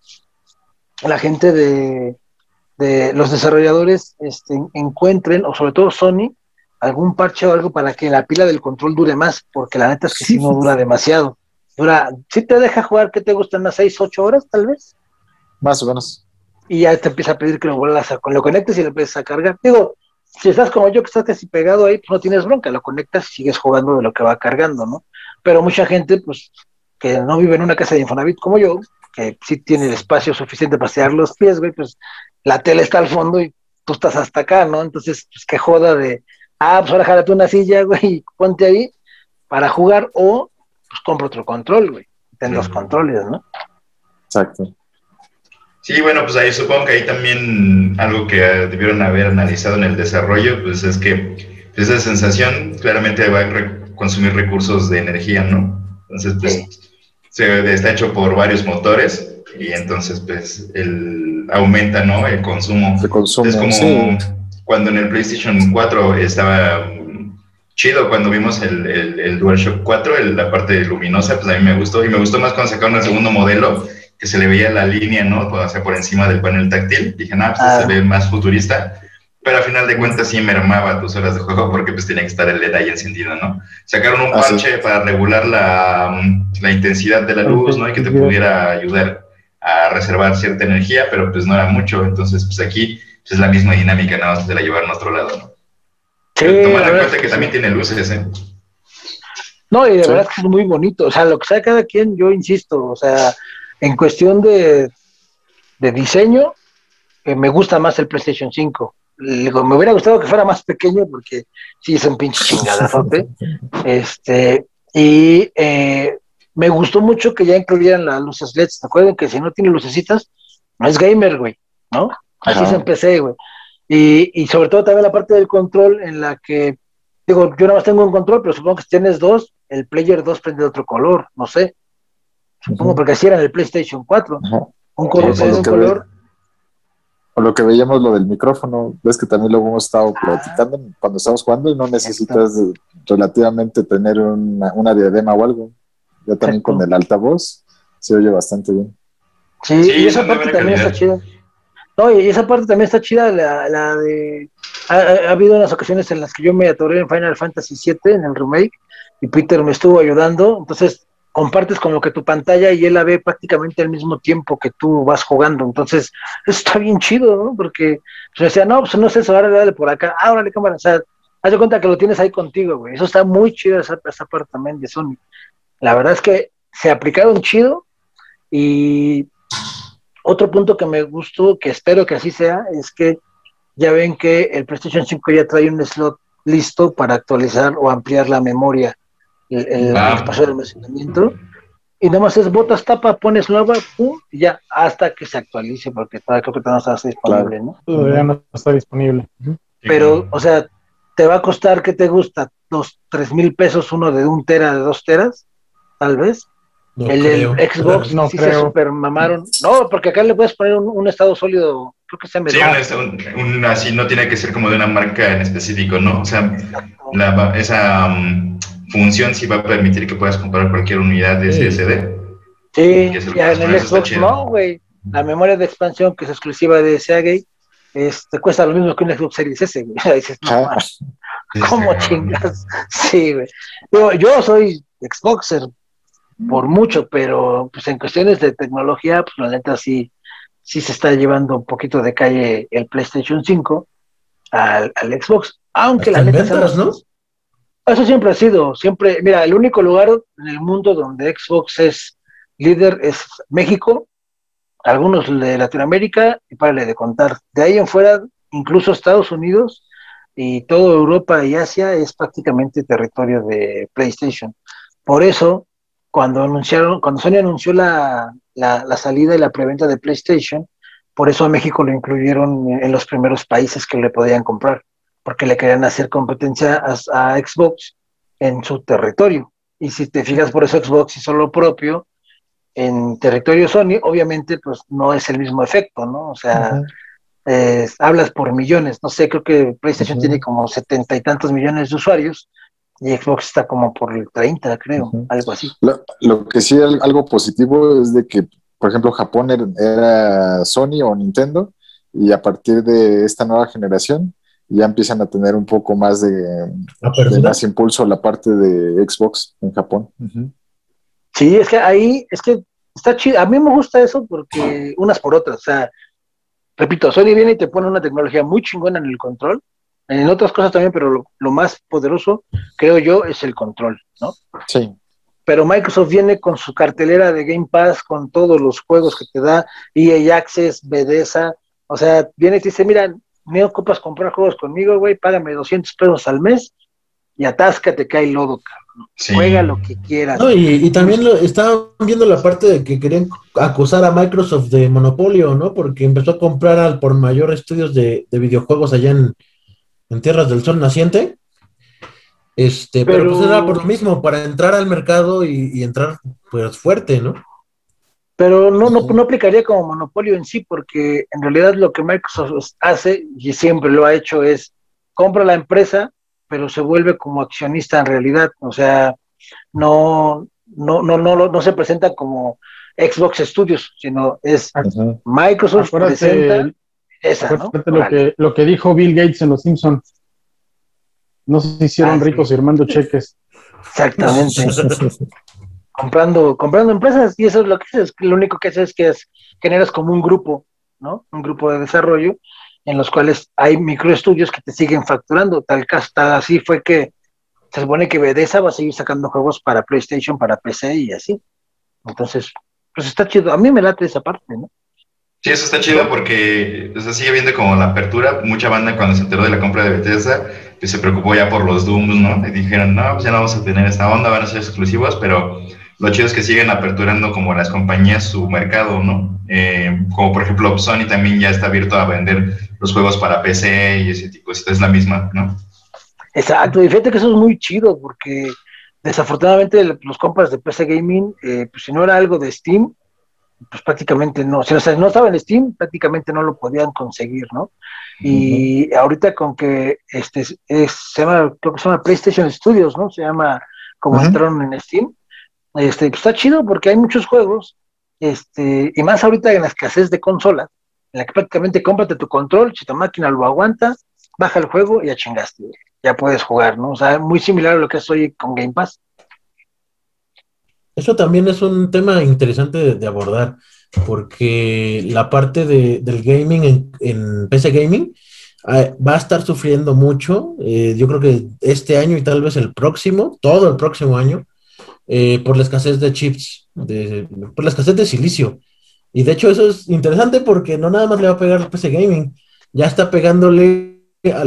la gente de, de los desarrolladores este, encuentren, o sobre todo Sony, algún parche o algo para que la pila del control dure más, porque la neta es que si no dura demasiado. Dura, si te deja jugar, que te gustan las 6, 8 horas tal vez? más o menos. y ya te empieza a pedir que lo vuelvas a, lo conectes y le empiezas a cargar. Digo, si estás como yo que estás casi pegado ahí, pues no tienes bronca, lo conectas y sigues jugando de lo que va cargando, ¿no? Pero mucha gente, pues, que no vive en una casa de Infonavit como yo, que sí tiene el espacio suficiente para estirar los pies, güey, pues la tele está al fondo y tú estás hasta acá, ¿no? Entonces, pues que joda de, ah, pues ahora jálate una silla, güey, y ponte ahí para jugar o, pues compra otro control, güey. Ten los controles, ¿no? Exacto. Sí, bueno, pues ahí supongo que ahí también algo que debieron haber analizado en el desarrollo, pues es que pues, esa sensación claramente va a re- consumir recursos de energía, ¿no? Entonces, pues Sí. se, está hecho por varios motores y entonces, pues, el, aumenta, ¿no? El consumo. De consumo. Es como sí. Cuando en el PlayStation 4 estaba chido cuando vimos el, el, el DualShock 4, el- la parte luminosa, pues a mí me gustó. Y me gustó más cuando sacaron el segundo modelo, que se le veía la línea, ¿no? O sea, por encima del panel táctil. Dije, no, pues Ah. se ve más futurista. Pero a final de cuentas sí mermaba tus horas de juego porque pues tenía que estar el LED ahí encendido, ¿no? Sacaron un Ah, parche para regular la, la intensidad de la luz, ¿no? Y que te pudiera ayudar a reservar cierta energía, pero pues no era mucho. Entonces, pues aquí pues, es la misma dinámica, nada más de la llevar a otro lado, ¿no? Sí, tomar en cuenta que también tiene luces, ¿eh? No, y de Sí. verdad es que es muy bonito. O sea, lo que sea cada quien, yo insisto, o sea, en cuestión de, de diseño, eh, me gusta más el PlayStation 5. Digo, me hubiera gustado que fuera más pequeño porque sí es un pinche chingadazote. este, y eh, me gustó mucho que ya incluyeran las luces LEDs. ¿Te acuerdan que si no tiene lucecitas, no es gamer, güey? ¿No? Así se empecé, güey. Y, y sobre todo también la parte del control en la que, digo, yo nada más tengo un control, pero supongo que si tienes dos, el Player 2 prende de otro color, no sé. Supongo porque así era en el PlayStation 4. Ajá. Un color Sí, un color. O lo que veíamos lo del micrófono, ves que también lo hemos estado platicando cuando estamos jugando y no necesitas relativamente tener una, una diadema o algo. Ya también Exacto. con el altavoz se oye bastante bien. Sí, Sí, y esa parte también está chida. No, y esa parte también está chida, la, la de... Ha, ha- ha habido unas ocasiones en las que yo me atoré en Final Fantasy VII, en el remake, y Peter me estuvo ayudando, entonces compartes como que tu pantalla y él la ve prácticamente al mismo tiempo que tú vas jugando, entonces eso está bien chido, ¿no? Porque pues, me decía, no, pues no sé eso, ahora dale por acá, ah, órale cámara, o sea, haz de cuenta que lo tienes ahí contigo, güey, eso está muy chido esa, esa parte también de Sony. La verdad es que se aplicaron chido y otro punto que me gustó, que espero que así sea, es que ya ven que el PlayStation 5 ya trae un slot listo para actualizar o ampliar la memoria, el, el Ah. espacio de almacenamiento. Y nada más es botas, tapa, pones nueva, pum, y ya, hasta que se actualice, porque todavía creo que todavía no está disponible, ¿no? Todavía no está disponible. Pero, o sea, te va a costar, ¿qué te gusta? Dos, tres mil pesos uno de un tera, de dos teras, tal vez. No el, del. Xbox No sí se creo. super mamaron. No, porque acá le puedes poner un, un estado sólido creo que se llama Sí, un, un- así no tiene que ser como de una marca en específico, ¿no? O sea, la esa mm, función sí va a permitir que puedas comprar cualquier unidad de Sí. SSD. Sí, es el ya en el Xbox no, güey. La memoria de expansión que es exclusiva de Seagate este, cuesta lo mismo que un Xbox Series S, güey. Dices, no, Ah, ¿cómo está- chingas? Sí, güey. Yo, yo soy Xboxer por mucho, pero pues en cuestiones de tecnología, pues la neta sí, sí se está llevando un poquito de calle el PlayStation 5 al, al Xbox. Aunque Hasta la neta ventas, ¿no? eso siempre ha sido, siempre, mira, el único lugar en el mundo donde Xbox es líder es México, algunos de Latinoamérica y párale de contar. De ahí en fuera, incluso Estados Unidos y toda Europa y Asia es prácticamente territorio de PlayStation. Por eso, cuando anunciaron, cuando Sony anunció la, la, la salida y la preventa de PlayStation, por eso a México lo incluyeron en los primeros países que le podían comprar, porque le querían hacer competencia a, a Xbox en su territorio. Y si te fijas, por eso Xbox hizo lo propio en territorio Sony, obviamente pues no es el mismo efecto, ¿no? O sea, eh, hablas por millones, no sé, creo que PlayStation tiene como setenta y tantos millones de usuarios y Xbox está como por el 30, creo, algo así. Lo, lo que sí, al- algo positivo es de que, por ejemplo, Japón era, era Sony o Nintendo, y a partir de esta nueva generación ya empiezan a tener un poco más de, de más impulso la parte de Xbox en Japón. Sí, es que ahí, es que está chido. A mí me gusta eso porque unas por otras. O sea, repito, Sony viene y te pone una tecnología muy chingona en el control. En otras cosas también, pero lo, lo más poderoso, creo yo, es el control, ¿no? Sí, Pero Microsoft viene con su cartelera de Game Pass, con todos los juegos que te da, EA Access, Bethesda. O sea, viene y te dice, mira, me ocupas comprar juegos conmigo, güey, págame 200 pesos al mes y atáscate que hay lodo, cabrón. Sí. Juega lo que quieras. No, y, y también lo, estaban viendo la parte de que querían acusar a Microsoft de monopolio, ¿no? Porque empezó a comprar al por mayor estudios de, de videojuegos allá en, en Tierras del Sol naciente. Este, pero, Pero- pues era por lo mismo, para entrar al mercado y, y entrar pues fuerte, ¿no? Pero no, no, Ujú. no aplicaría como monopolio en sí, porque en realidad lo que Microsoft hace, y siempre lo ha hecho, es compra la empresa, pero se vuelve como accionista en realidad. O sea, no, no, no, no, no se presenta como Xbox Studios, sino es. Microsoft Acuérdate, presenta esa, ¿no? lo, que, lo que dijo Bill Gates en Los Simpsons. No se hicieron Ah, sí. ricos firmando cheques. Exactamente. comprando, comprando empresas, y eso es lo que haces, lo único que haces es que es, generas como un grupo, ¿no? Un grupo de desarrollo en los cuales hay microestudios que te siguen facturando. Tal caso, tal así fue que se supone que Bethesda va a seguir sacando juegos para PlayStation, para PC y así. Entonces, pues está chido. A mí me late esa parte, ¿no? Sí, eso está chido porque o sea, sigue viendo como la apertura. Mucha banda cuando se enteró de la compra de Bethesda, pues se preocupó ya por los Dooms, ¿no? Y dijeron, no, pues ya no vamos a tener esta onda, van a ser exclusivos, pero lo chido es que siguen aperturando como las compañías su mercado, ¿no? Eh, como por ejemplo Sony también ya está abierto a vender los juegos para PC y ese tipo cosas, es la misma, ¿no? Exacto, y fíjate que eso es muy chido porque desafortunadamente los compas de PC Gaming, eh, pues si no era algo de Steam, pues prácticamente no, si o sea, no estaba en Steam, prácticamente no lo podían conseguir, ¿no? Y ahorita con que este es, se llama, creo que se llama PlayStation Studios, ¿no? Se llama como Ujú. entraron en Steam. Este, pues está chido porque hay muchos juegos, este, y más ahorita en la escasez de consolas, en la que prácticamente cómprate tu control, si tu máquina lo aguanta, baja el juego y ya chingaste, ya puedes jugar, ¿no? O sea, muy similar a lo que es hoy con Game Pass. Eso también es un tema interesante de, abordar, porque la parte de- del gaming en, en PC Gaming eh, va a estar sufriendo mucho. eh, yo creo que este año y tal vez el próximo, todo el próximo año, eh, por la escasez de chips, de- por la escasez de silicio. Y de hecho eso es interesante porque no nada más le va a pegar al PC Gaming, ya está pegándole a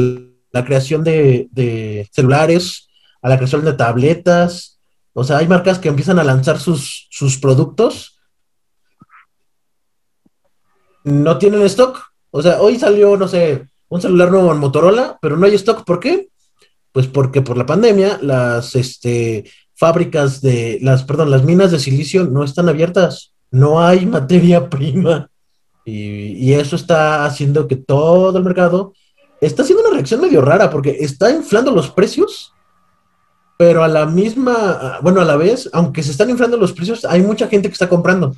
la creación de, de celulares, a la creación de tabletas. O sea, hay marcas que empiezan a lanzar sus, sus productos. No tienen stock. O sea, hoy salió, no sé, un celular nuevo en Motorola, pero no hay stock. ¿Por qué? Pues porque por la pandemia las este, fábricas de, las, perdón, las minas de silicio no están abiertas. No hay materia prima. Y, y eso está haciendo que todo el mercado está haciendo una reacción medio rara porque está inflando los precios, pero a la misma, bueno, a la vez, aunque se están inflando los precios, hay mucha gente que está comprando.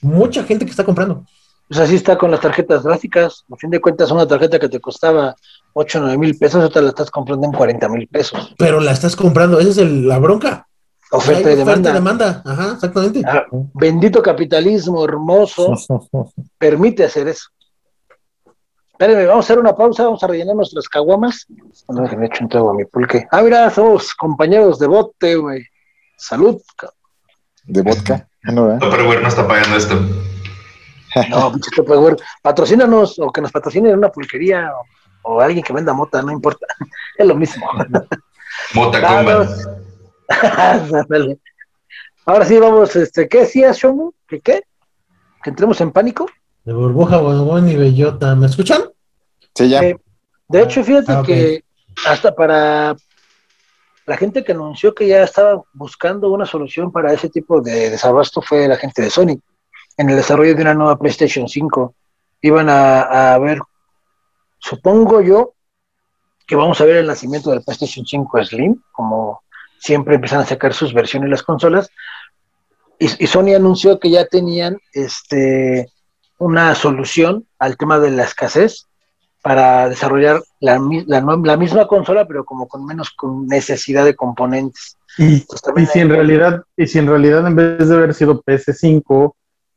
Mucha gente que está comprando. Pues así está con las tarjetas gráficas. A fin de cuentas, una tarjeta que te costaba 8 o 9 mil pesos, ahorita la estás comprando en 40 mil pesos. Pero la estás comprando, esa es el- la bronca. Oferta y demanda. y demanda. Ajá, exactamente. Ah, bendito capitalismo hermoso permite hacer eso. Espérenme, vamos a hacer una pausa, vamos a rellenar nuestras caguamas. No, que me echo un trago a mi pulque. Ah, mira, somos compañeros de bote, güey. Salud. De vodka. No, ¿verdad? Tupperware no está pagando esto. No, pinche Tupperware. Patrocínanos o que nos patrocinen una pulquería o, o alguien que venda mota, no importa. Es lo mismo. Mota. Ándale. Ahora sí, vamos, este, ¿qué decías, Shomu? ¿Que qué? ¿Que entremos en pánico? De burbuja, bombón y bellota. ¿Me escuchan? Sí, ya. Eh, De hecho, fíjate Ah, que hasta para la gente que anunció que ya estaba buscando una solución para ese tipo de desabasto fue la gente de Sony. En el desarrollo de una nueva PlayStation 5 iban a, a ver, supongo yo, que vamos a ver el nacimiento del PlayStation 5 Slim, como siempre empiezan a sacar sus versiones las consolas. Y, y Sony anunció que ya tenían este, una solución al tema de la escasez para desarrollar la, la misma consola, pero como con menos con necesidad de componentes. Y, si en realidad, y si en realidad en vez de haber sido PS5,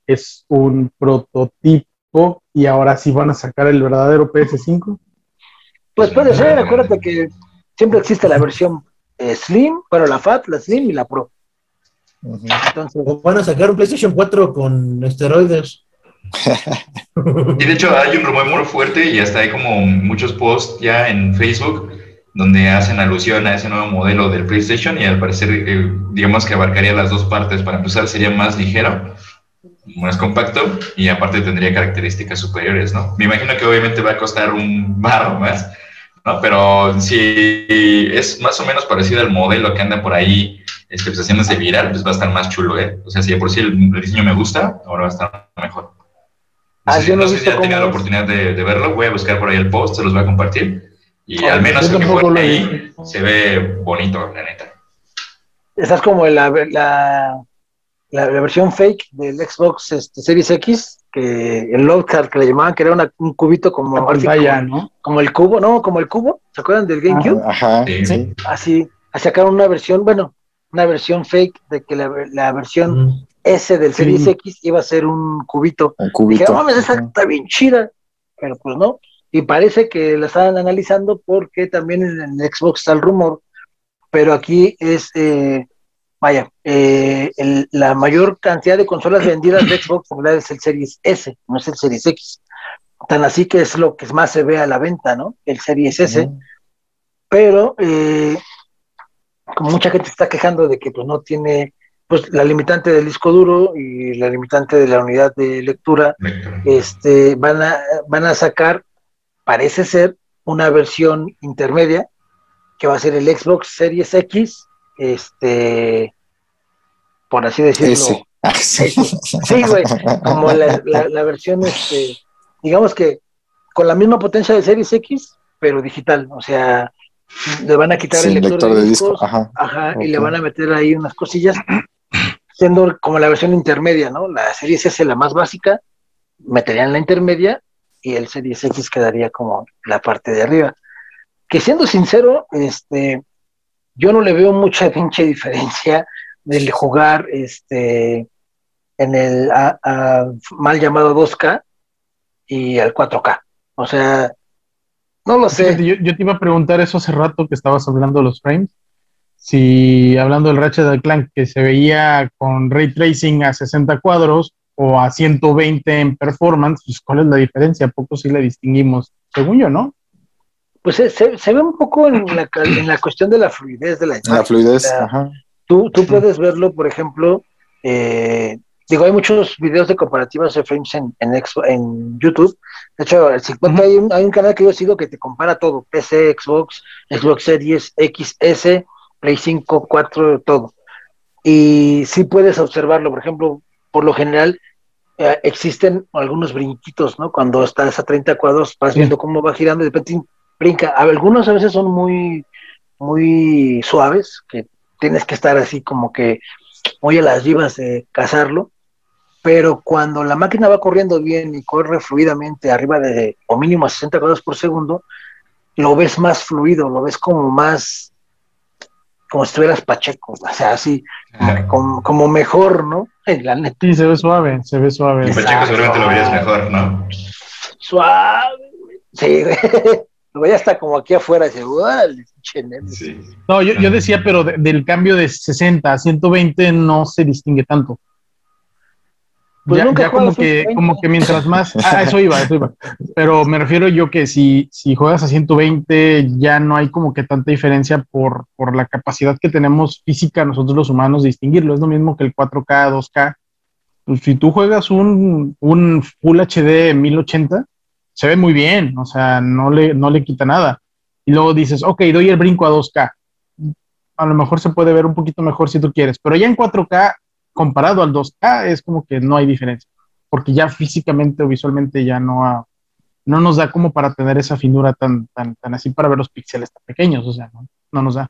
es un prototipo y ahora sí van a sacar el verdadero PS5. Pues puede ser, acuérdate que siempre existe la versión eh, Slim, bueno, la FAT, la Slim y la Pro. Entonces, ¿O van a sacar un PlayStation 4 con esteroides? Y de hecho hay un rumor muy fuerte y hasta hay como muchos posts ya en Facebook donde hacen alusión a ese nuevo modelo del PlayStation y al parecer eh, digamos que abarcaría las dos partes. Para empezar sería más ligero, más compacto y aparte tendría características superiores, ¿no? Me imagino que obviamente va a costar un barro más, ¿no? Pero si es más o menos parecido al modelo que anda por ahí este, pues, haciéndose viral, pues va a estar más chulo, ¿eh? O sea, si por sí el diseño me gusta, ahora va a estar mejor. No Ah, sé, si- yo no sé si ya tenga la oportunidad de, de verlo, voy a buscar por ahí el post, se los voy a compartir. Y Ah, al menos el que fue ahí se ve bonito, la neta. estás como en la, la, la, la versión fake del Xbox este, Series X, que el load card que le llamaban, que era una- un cubito como, pantalla, como, ¿no? como el cubo, ¿no? Como el cubo, ¿se acuerdan del GameCube? Ajá. Sí. Sí. Así, a sacar una versión, bueno, una versión fake de que la, la versión Mm. S del Sí. Series X iba a ser un cubito. Un Dije, cubito. no mames, esa está bien chida, pero pues no. Y parece que la estaban analizando porque también en el Xbox está el rumor, pero aquí es, eh, vaya, eh, el- la mayor cantidad de consolas vendidas de Xbox en es el Series S, no es el Series X. Tan así que es lo que más se ve a la venta, ¿no? El Series S pero eh, como mucha gente está quejando de que pues no tiene pues la limitante del disco duro y la limitante de la unidad de lectura, este van a van a sacar parece ser una versión intermedia que va a ser el Xbox Series X, este por así decirlo. Ese. Ah, sí. Güey, como la, la- la versión, este, digamos que con la misma potencia de Series X, pero digital, o sea, le van a quitar Sin el lector, lector de, de disco. discos, Ajá. ajá, y le van a meter ahí unas cosillas, siendo como la versión intermedia, ¿no? La Series S la más básica, meterían la intermedia y el Series X quedaría como la parte de arriba. Que siendo sincero, este, yo no le veo mucha pinche diferencia del jugar, este, en el a- mal llamado 2K y al 4K. O sea, no lo sé. Yo, yo te iba a preguntar eso hace rato que estabas hablando de los frames. Si hablando del Ratchet Clank que se veía con ray tracing a 60 cuadros o a 120 en performance, pues ¿cuál es la diferencia? ¿A poco sí la distinguimos? Según yo, ¿no? Pues se, se- se ve un poco en la, cal- en la cuestión de la fluidez de la La imagen. fluidez. O sea, Ajá. Tú, tú puedes verlo, por ejemplo, eh, digo, hay muchos videos de comparativas de frames en, en, en YouTube. De hecho, hay, un, hay un canal que yo sigo que te compara todo, PC, Xbox, Xbox Series, XS, Play 5, 4, todo. Y sí puedes observarlo, por ejemplo, por lo general, eh, existen algunos brinquitos, ¿no? Cuando estás a 30 cuadros, vas viendo cómo va girando y de repente brinca. Algunos a veces son muy, muy suaves, que tienes que estar así como que muy a las vivas de cazarlo, pero cuando la máquina va corriendo bien y corre fluidamente arriba de o mínimo a 60 cuadros por segundo, lo ves más fluido, lo ves como más, como si estuvieras pacheco, o sea, así, como, mejor, ¿no? La neta. Sí, se ve suave, se ve suave. pacheco seguramente lo verías mejor, ¿no? Suave, sí, lo veía hasta como aquí afuera, dice, sí. No, yo, yo, decía, pero del cambio de 60 a 120 no se distingue tanto. Pues ya, como que, como que mientras más, ah, eso iba, eso iba. Pero me refiero yo que si, si juegas a 120 ya no hay como que tanta diferencia por, por la capacidad que tenemos física nosotros los humanos de distinguirlo. Es lo mismo que el 4K, 2K. Pues si tú juegas un, un Full HD 1080, se ve muy bien, o sea, no le, no le quita nada. Y luego dices, ok, doy el brinco a 2K. A lo mejor se puede ver un poquito mejor si tú quieres, pero ya en 4K comparado al 2K es como que no hay diferencia, porque ya físicamente o visualmente ya no, no nos da como para tener esa finura tan, tan, tan así para ver los píxeles tan pequeños, o sea, no, no nos da.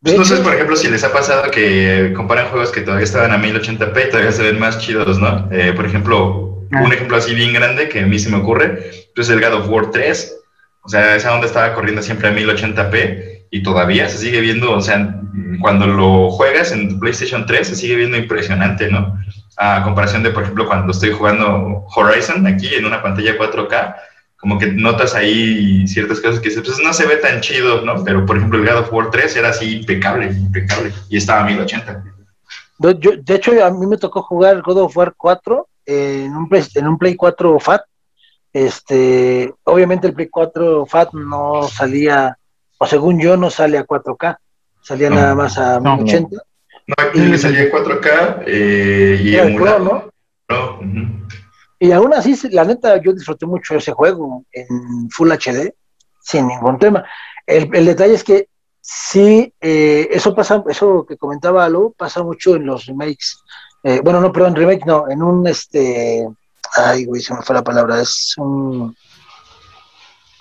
Pues no sé, por ejemplo, si les ha pasado que comparan juegos que todavía estaban a 1080p y todavía se ven más chidos, ¿no? Eh, por ejemplo, ah. un ejemplo así bien grande que a mí se me ocurre, pues el God of War 3, o sea, esa onda estaba corriendo siempre a 1080p y todavía se sigue viendo, o sea, cuando lo juegas en PlayStation 3 se sigue viendo impresionante, ¿no? A comparación de, por ejemplo, cuando estoy jugando Horizon aquí en una pantalla 4K, como que notas ahí ciertas cosas que pues no se ve tan chido, ¿no? Pero, por ejemplo, el God of War 3 era así impecable, impecable, y estaba a 1080. Yo, de hecho, a mí me tocó jugar God of War 4 en un Play, en un Play 4 FAT. Este, obviamente el Play 4 FAT no salía o según yo no sale a 4K, salía nada más a 1080. No, aquí salía a 4K eh, y emulado. ¿no? Y aún así, la neta, yo disfruté mucho ese juego en Full HD, sin ningún tema. El, detalle es que sí, eh, eso pasa, eso que comentaba Alo, pasa mucho en los remakes. Eh, bueno, no, perdón, remake no, en un este, ay, güey, se me fue la palabra, es un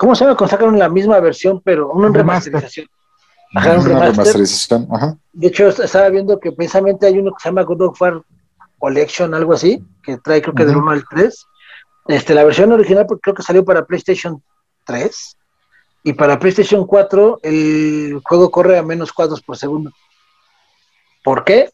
¿Cómo se llama? Cuando sacaron la misma versión, pero una remasterización. Ajá, un remasterización. Ajá. De hecho, estaba viendo que precisamente hay uno que se llama God of War Collection, algo así, que trae creo que del 1 al 3. Este, la versión original pues, creo que salió para PlayStation 3 y para PlayStation 4 el juego corre a menos cuadros por segundo. ¿Por qué?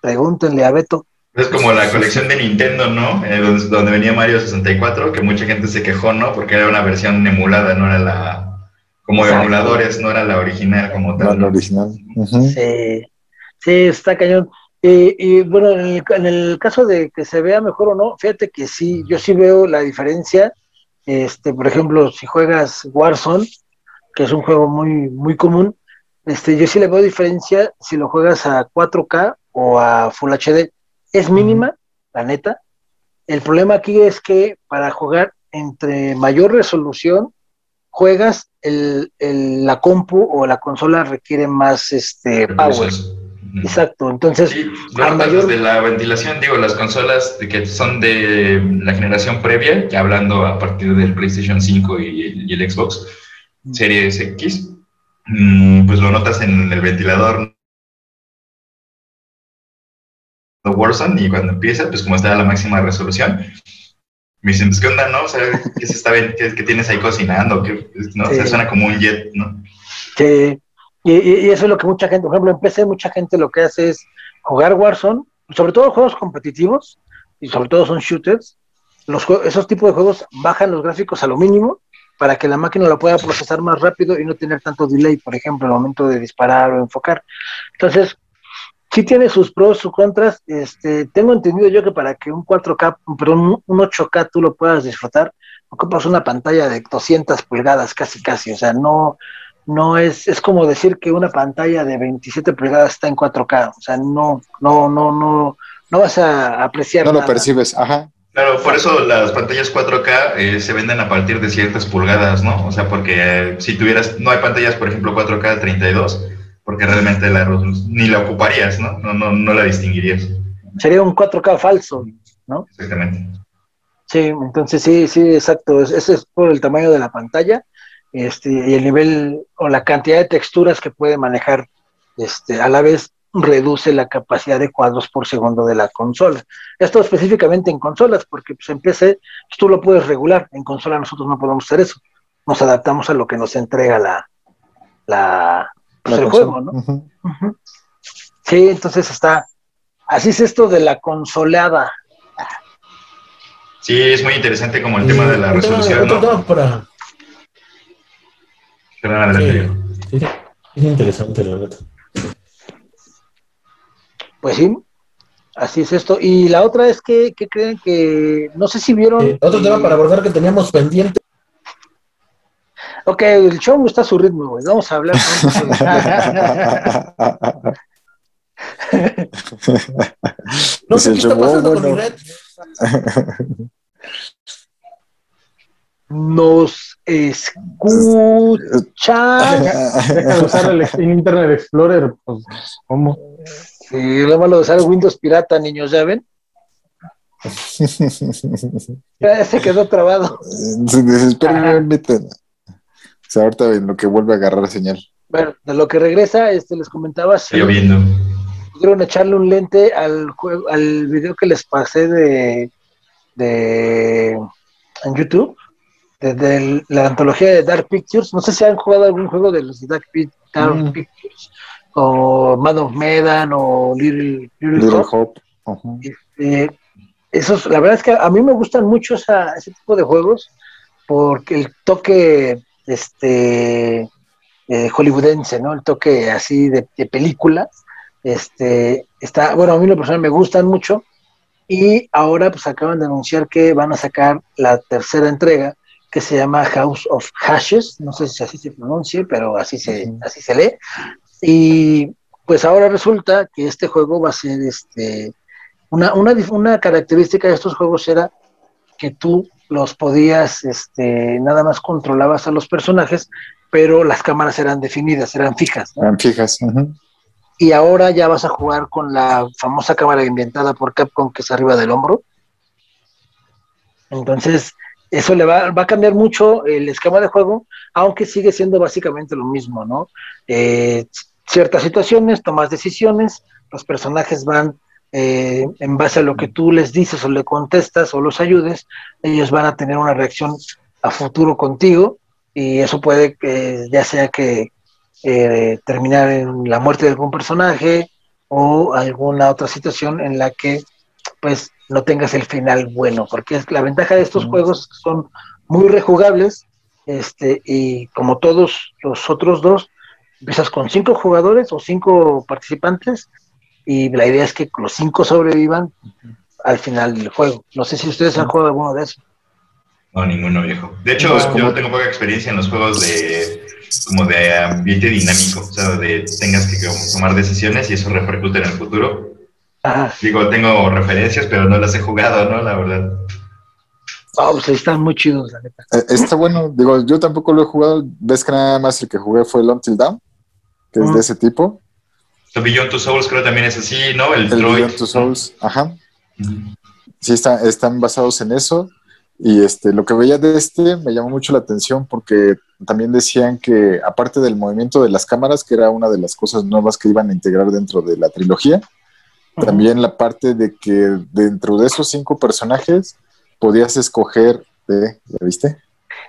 Pregúntenle a Beto. Es como la colección de Nintendo, ¿no? Eh, donde, venía Mario 64, que mucha gente se quejó, ¿no? Porque era una versión emulada, no era la. Como de emuladores, no era la original como tal. No, la original. Sí, sí, está cañón. Y, bueno, en el, caso de que se vea mejor o no, fíjate que sí, yo sí veo la diferencia. Este, por ejemplo, si juegas Warzone, que es un juego muy, muy común, este, yo sí le veo diferencia si lo juegas a 4K o a Full HD es mínima, la neta. El problema aquí es que para jugar entre mayor resolución, juegas el, la compu o la consola requiere más este power. Exacto, entonces sí, mayor... de la ventilación, digo, las consolas que son de la generación previa, ya hablando a partir del PlayStation 5 y el, Xbox Series X, mm, pues lo notas en el ventilador, Warzone y cuando empieza, pues como está a la máxima resolución, me dicen, pues, ¿qué onda, no? O sea, ¿qué, se está qué, tienes ahí cocinando? ¿Qué, no? Suena como un jet, ¿no? Sí, y, eso es lo que mucha gente, por ejemplo, en PC mucha gente lo que hace es jugar Warzone, sobre todo juegos competitivos, y sobre todo son shooters, los, esos tipos de juegos bajan los gráficos a lo mínimo para que la máquina lo pueda procesar más rápido y no tener tanto delay, por ejemplo, al momento de disparar o enfocar. Entonces, sí tiene sus pros, sus contras. Este, tengo entendido yo que para que un 4K, perdón, un 8K tú lo puedas disfrutar, ocupas una pantalla de 200 pulgadas, casi casi, o sea, no, no es, es como decir que una pantalla de 27 pulgadas está en 4K, o sea, no, no, no, no, no vas a apreciar. No lo percibes, ajá. Claro, por eso las pantallas 4K eh, se venden a partir de ciertas pulgadas, ¿no? O sea, porque eh, si tuvieras, no hay pantallas, por ejemplo, 4K de 32, porque realmente la, ni la ocuparías, ¿no? No, no, no la distinguirías. Sería un 4K falso. ¿no? Exactamente. Sí, entonces sí, sí, exacto. Es- Ese es por el tamaño de la pantalla este, y el nivel o la cantidad de texturas que puede manejar. Este, a la vez reduce la capacidad de cuadros por segundo de la consola. Esto específicamente en consolas, porque pues, en PC pues, tú lo puedes regular. En consola nosotros no podemos hacer eso. Nos adaptamos a lo que nos entrega la, la, pues, el consola. juego, ¿no? Sí, entonces está. Así es esto de la consolada. Sí, es muy interesante como el tema de la resolución, otro ¿no? tema para. Sí, es interesante, la verdad. Pues sí, así es esto. Y la otra es que, que creen que, no sé si vieron. Eh, otro tema para abordar que teníamos pendiente. Ok, el show está a su ritmo, güey. Vamos a hablar. No Pues sé el qué está pasando con bueno. mi red. Nos escucha. Deja de usar el Internet Explorer, pues, ¿cómo? Sí, lo malo de usar Windows pirata, niños, ¿ya ven? Ya se quedó trabado. Se desespera, permiten. O sea, ahorita en lo que vuelve a agarrar señal. Bueno, de lo que regresa, este les comentaba si lloviendo. pudieron echarle un lente al juego, al video que les pasé de, de en YouTube, de, de la antología de Dark Pictures. No sé si han jugado algún juego de los Dark, Dark Mm. Pictures, o Man of Medan, o Little, Little, Little Hope. Este, esos, la verdad es que a mí me gustan mucho esa- ese tipo de juegos porque el toque este eh, hollywoodense, ¿no? El toque así de, de película, este está, bueno, a mí lo personal me gustan mucho y ahora pues acaban de anunciar que van a sacar la tercera entrega que se llama House of Hashes, no sé si así se pronuncie, pero así se, así se lee. Y pues ahora resulta que este juego va a ser este una, una, una característica de estos juegos era que tú los podías, este, nada más controlabas a los personajes, pero las cámaras eran definidas, eran fijas. ¿no? Eran fijas. Y ahora ya vas a jugar con la famosa cámara inventada por Capcom que es arriba del hombro. Entonces, eso le va, va a cambiar mucho el esquema de juego, aunque sigue siendo básicamente lo mismo, ¿no? Eh, ciertas situaciones, tomas decisiones, los personajes van eh, en base a lo que tú les dices o le contestas o los ayudes, ellos van a tener una reacción a futuro contigo y eso puede que ya sea que eh, terminar en la muerte de algún personaje o alguna otra situación en la que pues no tengas el final bueno, porque es la ventaja de estos Mm. juegos son muy rejugables, este, y como todos los otros dos, empiezas con cinco jugadores o cinco participantes, y la idea es que los cinco sobrevivan al final del juego. No sé si ustedes han jugado alguno de esos. No, ninguno viejo. De hecho, Pues, como- yo tengo poca experiencia en los juegos de como de ambiente dinámico, o sea, de tengas que como tomar decisiones y eso repercute en el futuro. Ajá. Digo, tengo referencias, pero no las he jugado, ¿no? La verdad. Ah, pues están muy chidos, la neta. Eh, Está bueno, digo, yo tampoco lo he jugado. Ves que nada más el que jugué fue el Until Down, que es de ese tipo. So, Beyond Two Souls creo también es así, ¿no? El, El Droid. Beyond Two Souls, ajá. Sí, está, están basados en eso. Y este, lo que veía de este me llamó mucho la atención porque también decían que, aparte del movimiento de las cámaras, que era una de las cosas nuevas que iban a integrar dentro de la trilogía, también la parte de que dentro de esos cinco personajes podías escoger, ¿eh? ¿ya viste?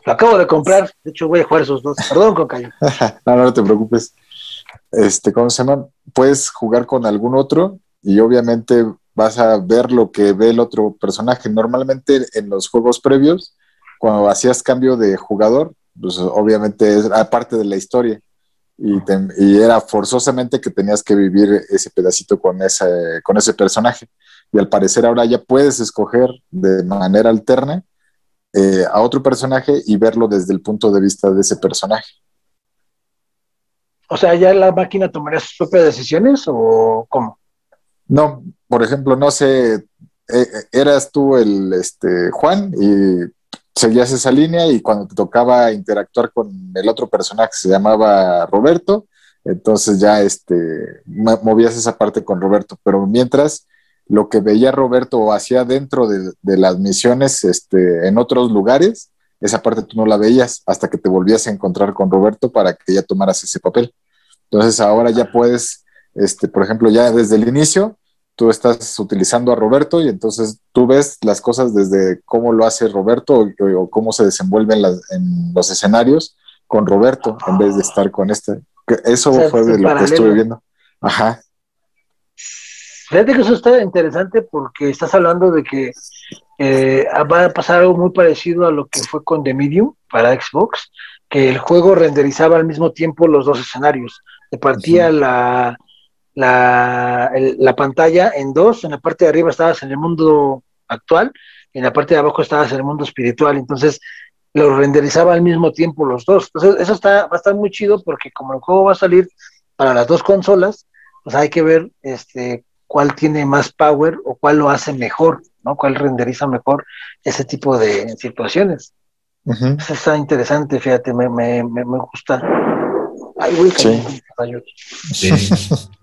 Lo acabo de comprar, de hecho voy a jugar esos dos. Perdón, Concayo. no, no te preocupes. Este, ¿cómo se llama? Puedes jugar con algún otro y obviamente vas a ver lo que ve el otro personaje. Normalmente en los juegos previos, cuando hacías cambio de jugador, pues obviamente es aparte de la historia y, te- y era forzosamente que tenías que vivir ese pedacito con ese, con ese personaje. Y al parecer ahora ya puedes escoger de manera alterna eh, a otro personaje y verlo desde el punto de vista de ese personaje. O sea, ¿ya la máquina tomaría sus propias decisiones o cómo? No, por ejemplo, no sé, eh, eh, eras tú el este, Juan y seguías esa línea y cuando te tocaba interactuar con el otro personaje que se llamaba Roberto, entonces ya este, movías esa parte con Roberto, pero mientras lo que veía Roberto o hacía dentro de, de las misiones este, en otros lugares, esa parte tú no la veías hasta que te volvías a encontrar con Roberto para que ya tomaras ese papel. Entonces ahora ya puedes, este, por ejemplo, ya desde el inicio, tú estás utilizando a Roberto y entonces tú ves las cosas desde cómo lo hace Roberto o, o cómo se desenvuelven las, en los escenarios con Roberto en vez de estar con este. Eso O sea, fue de lo que estuve viendo. Ajá. Fíjate que eso está interesante porque estás hablando de que eh, va a pasar algo muy parecido a lo que fue con The Medium para Xbox, que el juego renderizaba al mismo tiempo los dos escenarios. Te partía la, la, el- la pantalla en dos, en la parte de arriba estabas en el mundo actual y en la parte de abajo estabas en el mundo espiritual. Entonces lo renderizaba al mismo tiempo los dos. Entonces eso está, va a estar muy chido porque como el juego va a salir para las dos consolas, pues hay que ver este cuál tiene más power o cuál lo hace mejor, ¿no? Cuál renderiza mejor ese tipo de situaciones. Ujú. Eso está interesante, fíjate, me, me, me, me gusta. Ay, güey, Sí. Sí.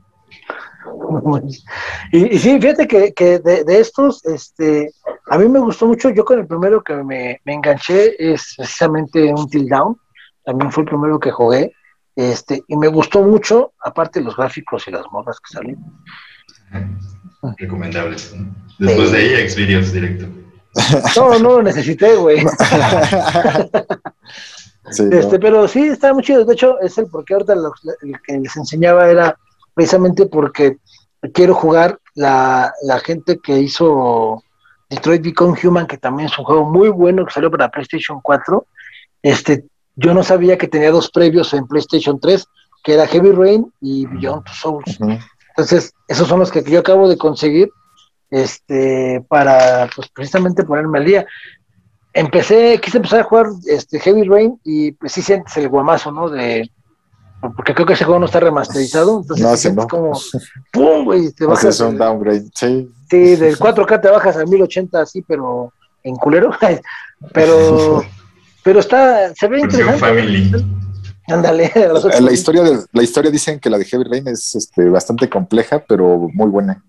Y, y sí, fíjate que, que de, de estos, este, a mí me gustó mucho, yo con el primero que me, me enganché es precisamente un Till Down, también fue el primero que jugué, este, y me gustó mucho, aparte de los gráficos y las morras que salen. Recomendables. Después de ahí, Xvideos directo. No, no lo necesité, güey. Sí, no. Este, pero sí, está muy chido. De hecho, es el porque ahorita lo- el que les enseñaba era precisamente porque quiero jugar la, la gente que hizo Detroit Become Human, que también es un juego muy bueno que salió para PlayStation 4. Este, yo no sabía que tenía dos previos en PlayStation 3, que era Heavy Rain y Beyond Two Souls. Entonces, esos son los que yo acabo de conseguir este, para pues, precisamente ponerme al día. Empecé, quise empezar a jugar este, Heavy Rain y pues sí sientes el guamazo, ¿no? De, porque creo que ese juego no está remasterizado, entonces No, sí sientes no. como ¡pum! güey! Te bajas un downgrade. Sí. sí, del 4K te bajas a 1080 así, pero en culero. pero pero está, se ve interesante. Ándale, Eh, La historia, de, la historia dicen que la de Heavy Rain es este, bastante compleja, pero muy buena.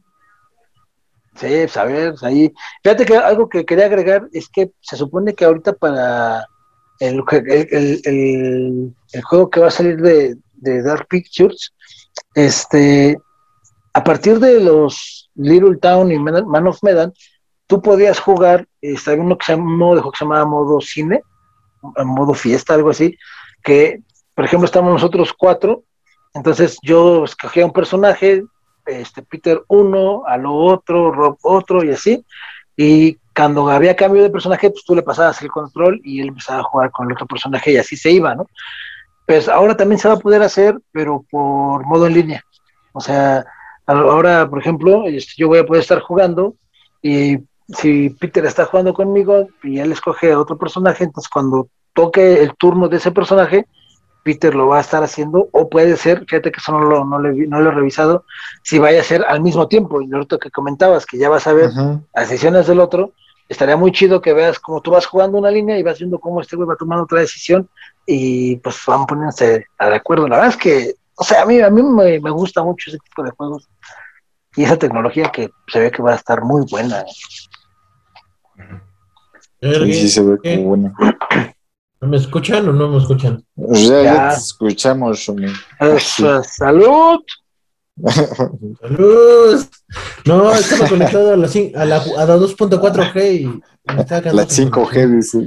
Sí, pues a ver, ahí. Fíjate que algo que quería agregar es que se supone que ahorita para el, el, el- juego que va a salir de, de Dark Pictures, este, a partir de los Little Town y Man of Medan, tú podías jugar, había uno que se llama, un modo de juego que se llamaba modo cine, modo fiesta, algo así, que, por ejemplo, estamos nosotros cuatro, entonces yo escogía un personaje, este Peter uno, a lo otro, Rob otro y así. Y cuando había cambio de personaje, pues tú le pasabas el control y él empezaba a jugar con el otro personaje y así se iba, ¿no? Pues ahora también se va a poder hacer, pero por modo en línea. O sea, ahora, por ejemplo, este, yo voy a poder estar jugando y si Peter está jugando conmigo y él escoge a otro personaje, entonces cuando toque el turno de ese personaje, Peter lo va a estar haciendo, o puede ser, fíjate que eso no lo, no, le, no lo he revisado, si vaya a ser al mismo tiempo. Y lo otro que comentabas, que ya vas a ver las decisiones del otro, estaría muy chido que veas cómo tú vas jugando una línea y vas viendo cómo este güey va tomando otra decisión y pues van poniéndose de acuerdo. La verdad es que, o sea, a mí, a mí me, me gusta mucho ese tipo de juegos y esa tecnología que se ve que va a estar muy buena. Sí, sí, se ve como buena. ¿Me escuchan o no me escuchan? Pues ya, ya Ya. te escuchamos, Shumi. Eso, salud. ¡Salud! No, estaba conectado a la, a la, a la 2.4G y me quedando La 5G, dice.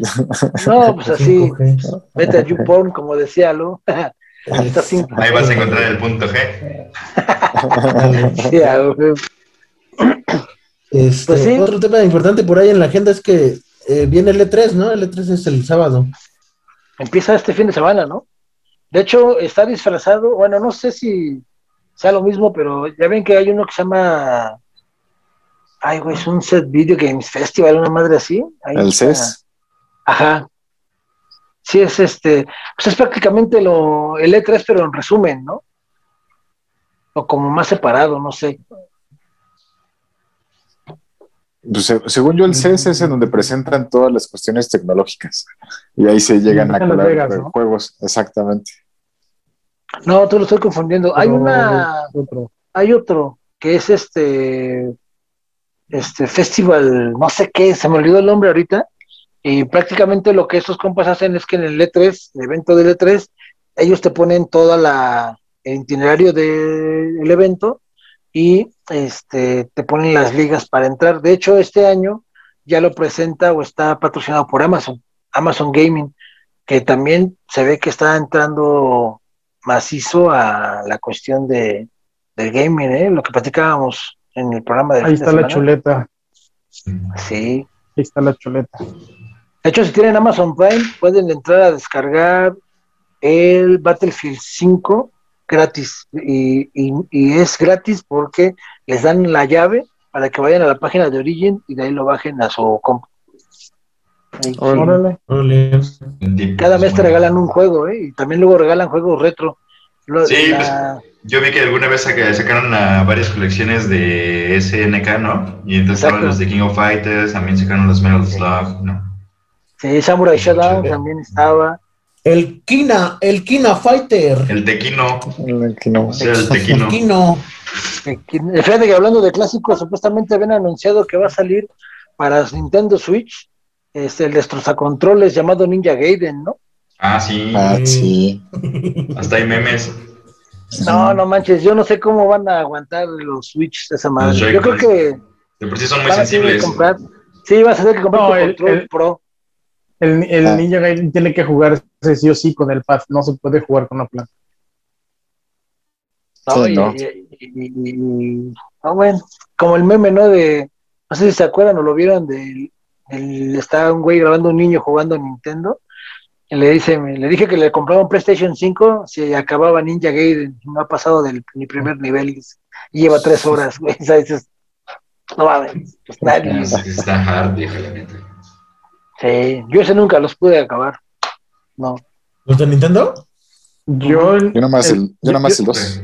No, pues así, 5G. vete a YouPorn, como decía Lu. Está sin- Ahí vas a encontrar el punto G. Este, Pues sí. Otro tema importante por ahí en la agenda es que eh, viene el E3, ¿no? El E3 es el sábado. Empieza este fin de semana, ¿no? De hecho, está disfrazado, bueno, no sé si sea lo mismo, pero ya ven que hay uno que se llama, ay, güey, es un Set Video Games Festival, una madre así. Ahí El está. CES. Ajá. Sí, es este, pues es prácticamente lo, el E3, pero en resumen, ¿no? O como más separado, no sé. Pues, se- según yo, el CES es en donde presentan todas las cuestiones tecnológicas. Y ahí se llegan a colar Vegas, ¿no? juegos, exactamente. No, tú lo estoy confundiendo. Hay una, Otro. hay otro que es este, este Festival, no sé qué, se me olvidó el nombre ahorita, y prácticamente lo que estos compas hacen es que en el E3, el evento del E3, ellos te ponen toda la el itinerario del evento y este te ponen las ligas para entrar. De hecho, este año ya lo presenta o está patrocinado por Amazon, Amazon Gaming, que también se ve que está entrando macizo a la cuestión de, del gaming, ¿eh? lo que platicábamos en el programa de Ahí está la chuleta. Sí. Ahí está la chuleta. De hecho, si tienen Amazon Prime, pueden entrar a descargar el Battlefield 5 gratis. Y, y, es gratis porque les dan la llave para que vayan a la página de Origin y de ahí lo bajen a su. Órale. Cada mes te regalan un juego, ¿eh? Y también luego regalan juegos retro. sí, pues, yo vi que alguna vez sacaron a varias colecciones de SNK, ¿no? Y entonces estaban los de King of Fighters, también sacaron los Metal Slug, ¿no? Sí, Samurai Shodown también estaba. El Kina, el Kina Fighter. El Tequino. El Kino. O sea, el Tequino. Kino. Fíjate que hablando de clásicos, supuestamente habían anunciado que va a salir para Nintendo Switch este, el destrozacontroles llamado Ninja Gaiden, ¿no? Ah, sí. Ah, sí. Hasta hay memes. No, no manches, yo no sé cómo van a aguantar los Switch de esa madre. Yo creo que. De por sí son muy van a tener que sensibles. comprar- Sí, vas a tener que comprar No, tu el- control el- pro. El, el Ah. Ninja Gaiden tiene que jugar sí o sí con el pad, no se puede jugar con la planta. ¿no? Sí, y, no. y- y- y- no, bueno, como el meme, ¿no? De, no sé si se acuerdan o lo vieron, del, del- está un güey grabando a un niño jugando a Nintendo, y le dice, le dije que le compraba un PlayStation 5 si acababa Ninja Gaiden, no ha pasado del mi primer nivel, y lleva tres horas, güey, o sea, dices, no mames, pues nadie. Es- Está hard, vieja, la neta. Sí, yo ese nunca los pude acabar, no. ¿Los de Nintendo? Yo, Yo nomás el, yo nomás el Sí. 2.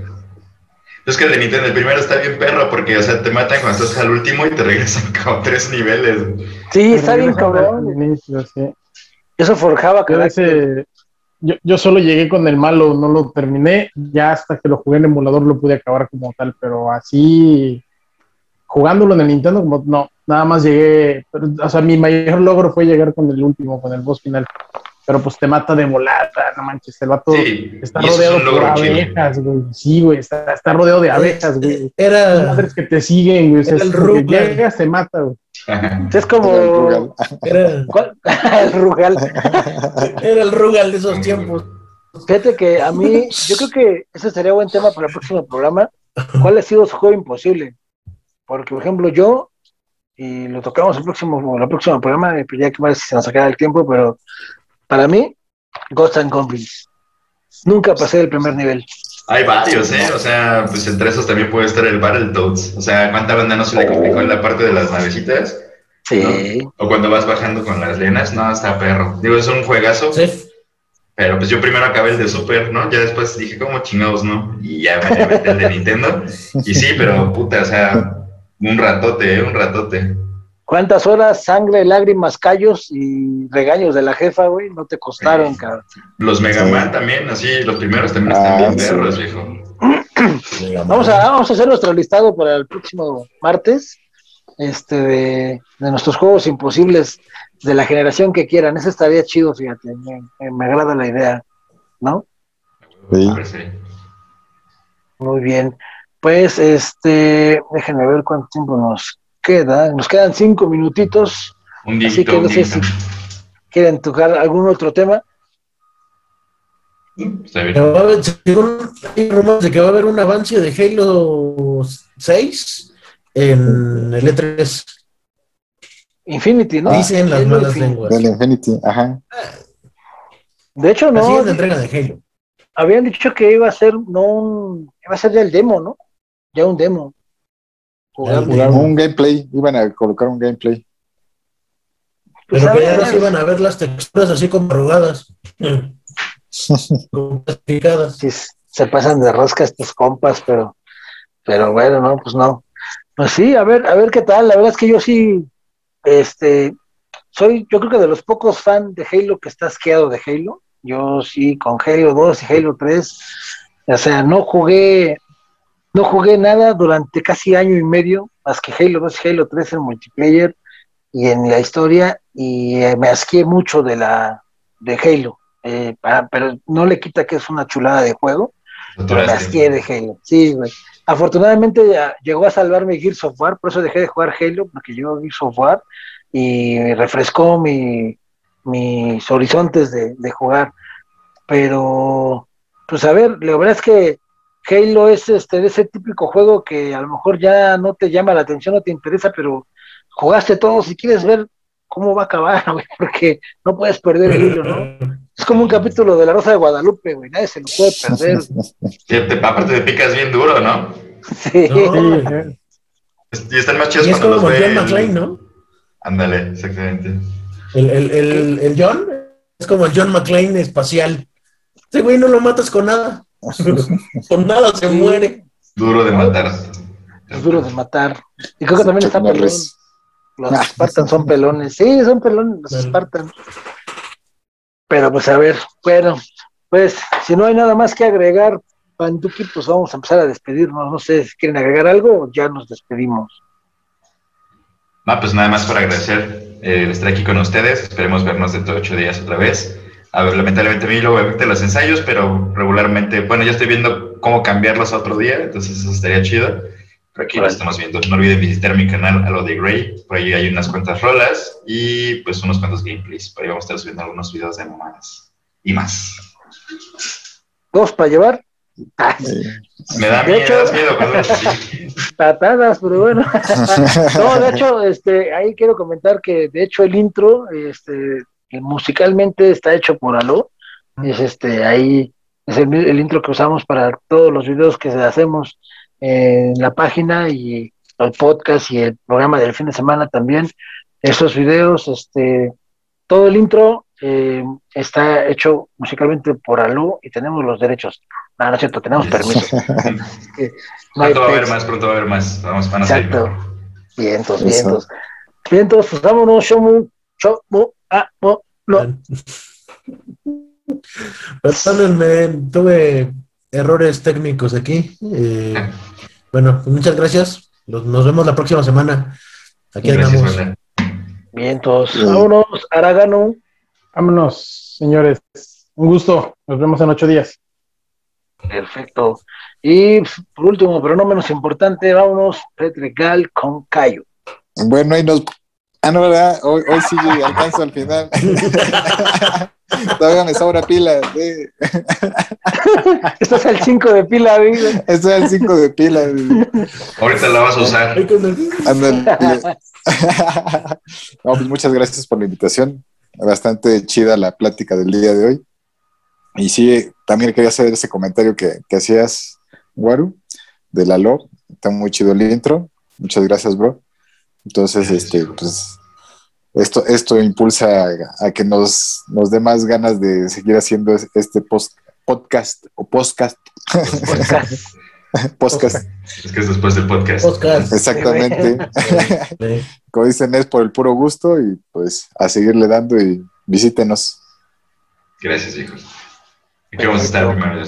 Es que el de Nintendo, el primero está bien perro porque, o sea, te matan cuando estás al último y te regresan como tres niveles. Sí, está bien Al cabrón, inicio, sí. eso forjaba Yo, carácter. ese- yo, yo solo llegué con el malo, no lo terminé, ya hasta que lo jugué en emulador lo pude acabar como tal, pero así jugándolo en el Nintendo, como no, nada más llegué, pero, o sea, mi mayor logro fue llegar con el último, con el boss final, pero pues te mata de volada, no manches, el vato Sí, está es rodeado un por chido. abejas, güey, sí, güey, está, está rodeado de abejas, güey. Son Era, madres que te siguen, güey, o sea, Era el es Rugal. llegas, te mata, güey. Es como... era, ¿Cuál? el Rugal. era el Rugal de esos tiempos. Fíjate que a mí, yo creo que ese sería buen tema para el próximo programa. ¿Cuál ha sido su juego imposible? Porque, por ejemplo, yo, y lo tocamos el próximo, el próximo programa, eh, ya que más se nos acaba el tiempo, pero para mí, Ghost and Goblins. Nunca pasé del primer nivel. Hay varios, ¿eh? O sea, pues entre esos también puede estar el Battletoads. O sea, ¿cuánta banda no se le complicó en la parte de las navecitas? Sí. O cuando vas bajando con las lenas, no, está perro. Digo, es un juegazo, Sí. pero pues yo primero acabé el de Super, ¿no? Ya después dije, ¿cómo chingados, no? Y ya me metí el de Nintendo. Y sí, pero puta, o sea, un ratote, ¿eh? Un ratote. ¿Cuántas horas, sangre, lágrimas, callos y regaños de la jefa, güey? No te costaron, Sí. cabrón. Los Mega Sí. Man también, así, los primeros también Ah, están bien sí. perros, viejo. Vamos a, vamos a hacer nuestro listado para el próximo martes este de, de nuestros juegos imposibles de la generación que quieran. Ese estaría chido, fíjate. Me, me- me agrada la idea, ¿no? Sí. Muy bien. Pues, este, déjenme ver cuánto tiempo nos queda. Nos quedan cinco minutitos. Un Así dígito, que un no sé si quieren tocar algún otro tema. Está bien. Que va a haber- según hay rumores de que va a haber un avance de Halo 6 en el E3. Infinity, ¿no? Dicen las Halo malas Infinity. lenguas. Del Infinity, ajá. De hecho, La no. siguiente entrega de Halo. Habían dicho que iba a ser, no un, iba a ser ya el demo, ¿no? Ya un demo. Ya Un gameplay, iban a colocar un gameplay. Pues, Pero a que ya ver, no se iban a ver las texturas así como arrugadas. Como sí, se pasan de rosca estos compas, pero, pero bueno, no, pues no. Pues sí, a ver, a ver qué tal. La verdad es que yo sí, este, soy, yo creo que de los pocos fans de Halo que está asqueado de Halo. Yo sí, con Halo 2 y Halo 3, o sea, no jugué, no jugué nada durante casi año y medio más que Halo 2 y Halo 3 en multiplayer y en la historia, y eh, me asqué mucho de la de Halo, eh, para- pero no le quita que es una chulada de juego, pero me asqué de Halo, sí, güey. Afortunadamente ya llegó a salvarme Gears of War, por eso dejé de jugar Halo, porque llegó Gears of War y refrescó mi, mis horizontes de, de jugar. Pero, pues a ver, la verdad es que Halo es este de ese típico juego que a lo mejor ya no te llama la atención, no te interesa, pero jugaste todo si quieres ver cómo va a acabar, güey, porque no puedes perder el hilo, ¿no? Es como un capítulo de La Rosa de Guadalupe, güey, nadie se lo puede perder. Sí, te- aparte te picas bien duro, ¿no? Sí. No. Y están más chidos Y es cuando como los John. McClane, ¿no? Ándale, exactamente. El, el, el, el John es como el John McClane espacial. Ese güey no lo matas con nada. con nada se muere. Duro de matar. Es duro de matar. Y creo que también está pelón. Los Spartans son pelones. Sí, son pelones los. Spartans. Pero pues a ver, bueno, pues si no hay nada más que agregar, Panduki, pues vamos a empezar a despedirnos. No sé si quieren agregar algo o ya nos despedimos. Ah, pues nada más para agradecer eh, el estar aquí con ustedes. Esperemos vernos dentro de ocho días otra vez. A ver, lamentablemente a mí luego me afectan los ensayos, pero regularmente, bueno, ya estoy viendo cómo cambiarlos a otro día, entonces eso estaría chido. Pero aquí lo estamos viendo. No olviden visitar mi canal a lo de Grey, por ahí hay unas cuantas rolas y pues unos cuantos gameplays. Por ahí vamos a estar subiendo algunos videos de mamadas y más. ¿Dos para llevar? Ah. Me da De miedo, hecho- das miedo cuando patadas, pero bueno. No, de hecho, este, ahí quiero comentar que de hecho el intro, este, musicalmente está hecho por Aló. Es este, ahí es el, el intro que usamos para todos los videos que hacemos en la página y el podcast y el programa del fin de semana también. Esos videos, este, todo el intro eh, está hecho musicalmente por Aló y tenemos los derechos. No, no es cierto, tenemos permiso. No Pronto va a haber más, pronto va a haber más. Vamos, van a Exacto. Vientos, Eso. vientos. Vientos, pues vámonos, Shomu, No, no. Perdónenme, tuve errores técnicos aquí. Eh, bueno, pues muchas gracias. Nos, nos vemos la próxima semana. Aquí andamos. Vientos, Sí. vámonos, Aragano. vámonos, señores. Un gusto. Nos vemos en ocho días. Perfecto. Y pues, por último, pero no menos importante, vámonos, Petregal con Cayo. Bueno, ahí nos. Ah, no, ¿verdad? Hoy, hoy sí alcanzo al final. Todavía me sobra pila. sí. Estás al 5 de pila, güey. Estoy al 5 de pila. Ahorita la vas a usar. El- Ándale. No, pues muchas gracias por la invitación. Bastante chida la plática del día de hoy. Y sí, también quería hacer ese comentario que, que hacías, Waru, de la LOB. Está muy chido el intro. Muchas gracias, bro. Entonces, este, pues, esto, esto impulsa a, a que nos, nos dé más ganas de seguir haciendo es- este post- podcast o podcast. podcast. Es que es después del podcast. Podcast. Exactamente. Como dicen, es por el puro gusto y pues a seguirle dando y visítenos. Gracias, hijos. Aquí vamos a estar primero.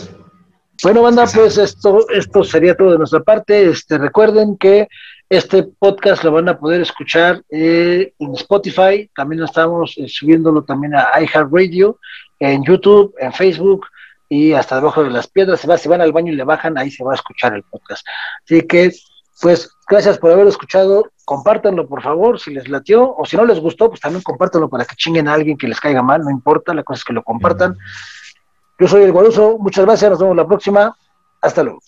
Bueno, banda, pues esto, esto sería todo de nuestra parte. Este, recuerden que este podcast lo van a poder escuchar eh, en Spotify. También estamos eh, subiéndolo también a iHeartRadio, en YouTube, en Facebook y hasta debajo de las piedras. Se va, si van al baño y le bajan, ahí se va a escuchar el podcast. Así que, pues, gracias por haberlo escuchado. Compártanlo, por favor, si les latió, o si no les gustó, pues también compártanlo para que chinguen a alguien que les caiga mal, no importa, la cosa es que lo compartan. Yo soy el Guaruso, muchas gracias, nos vemos la próxima. Hasta luego.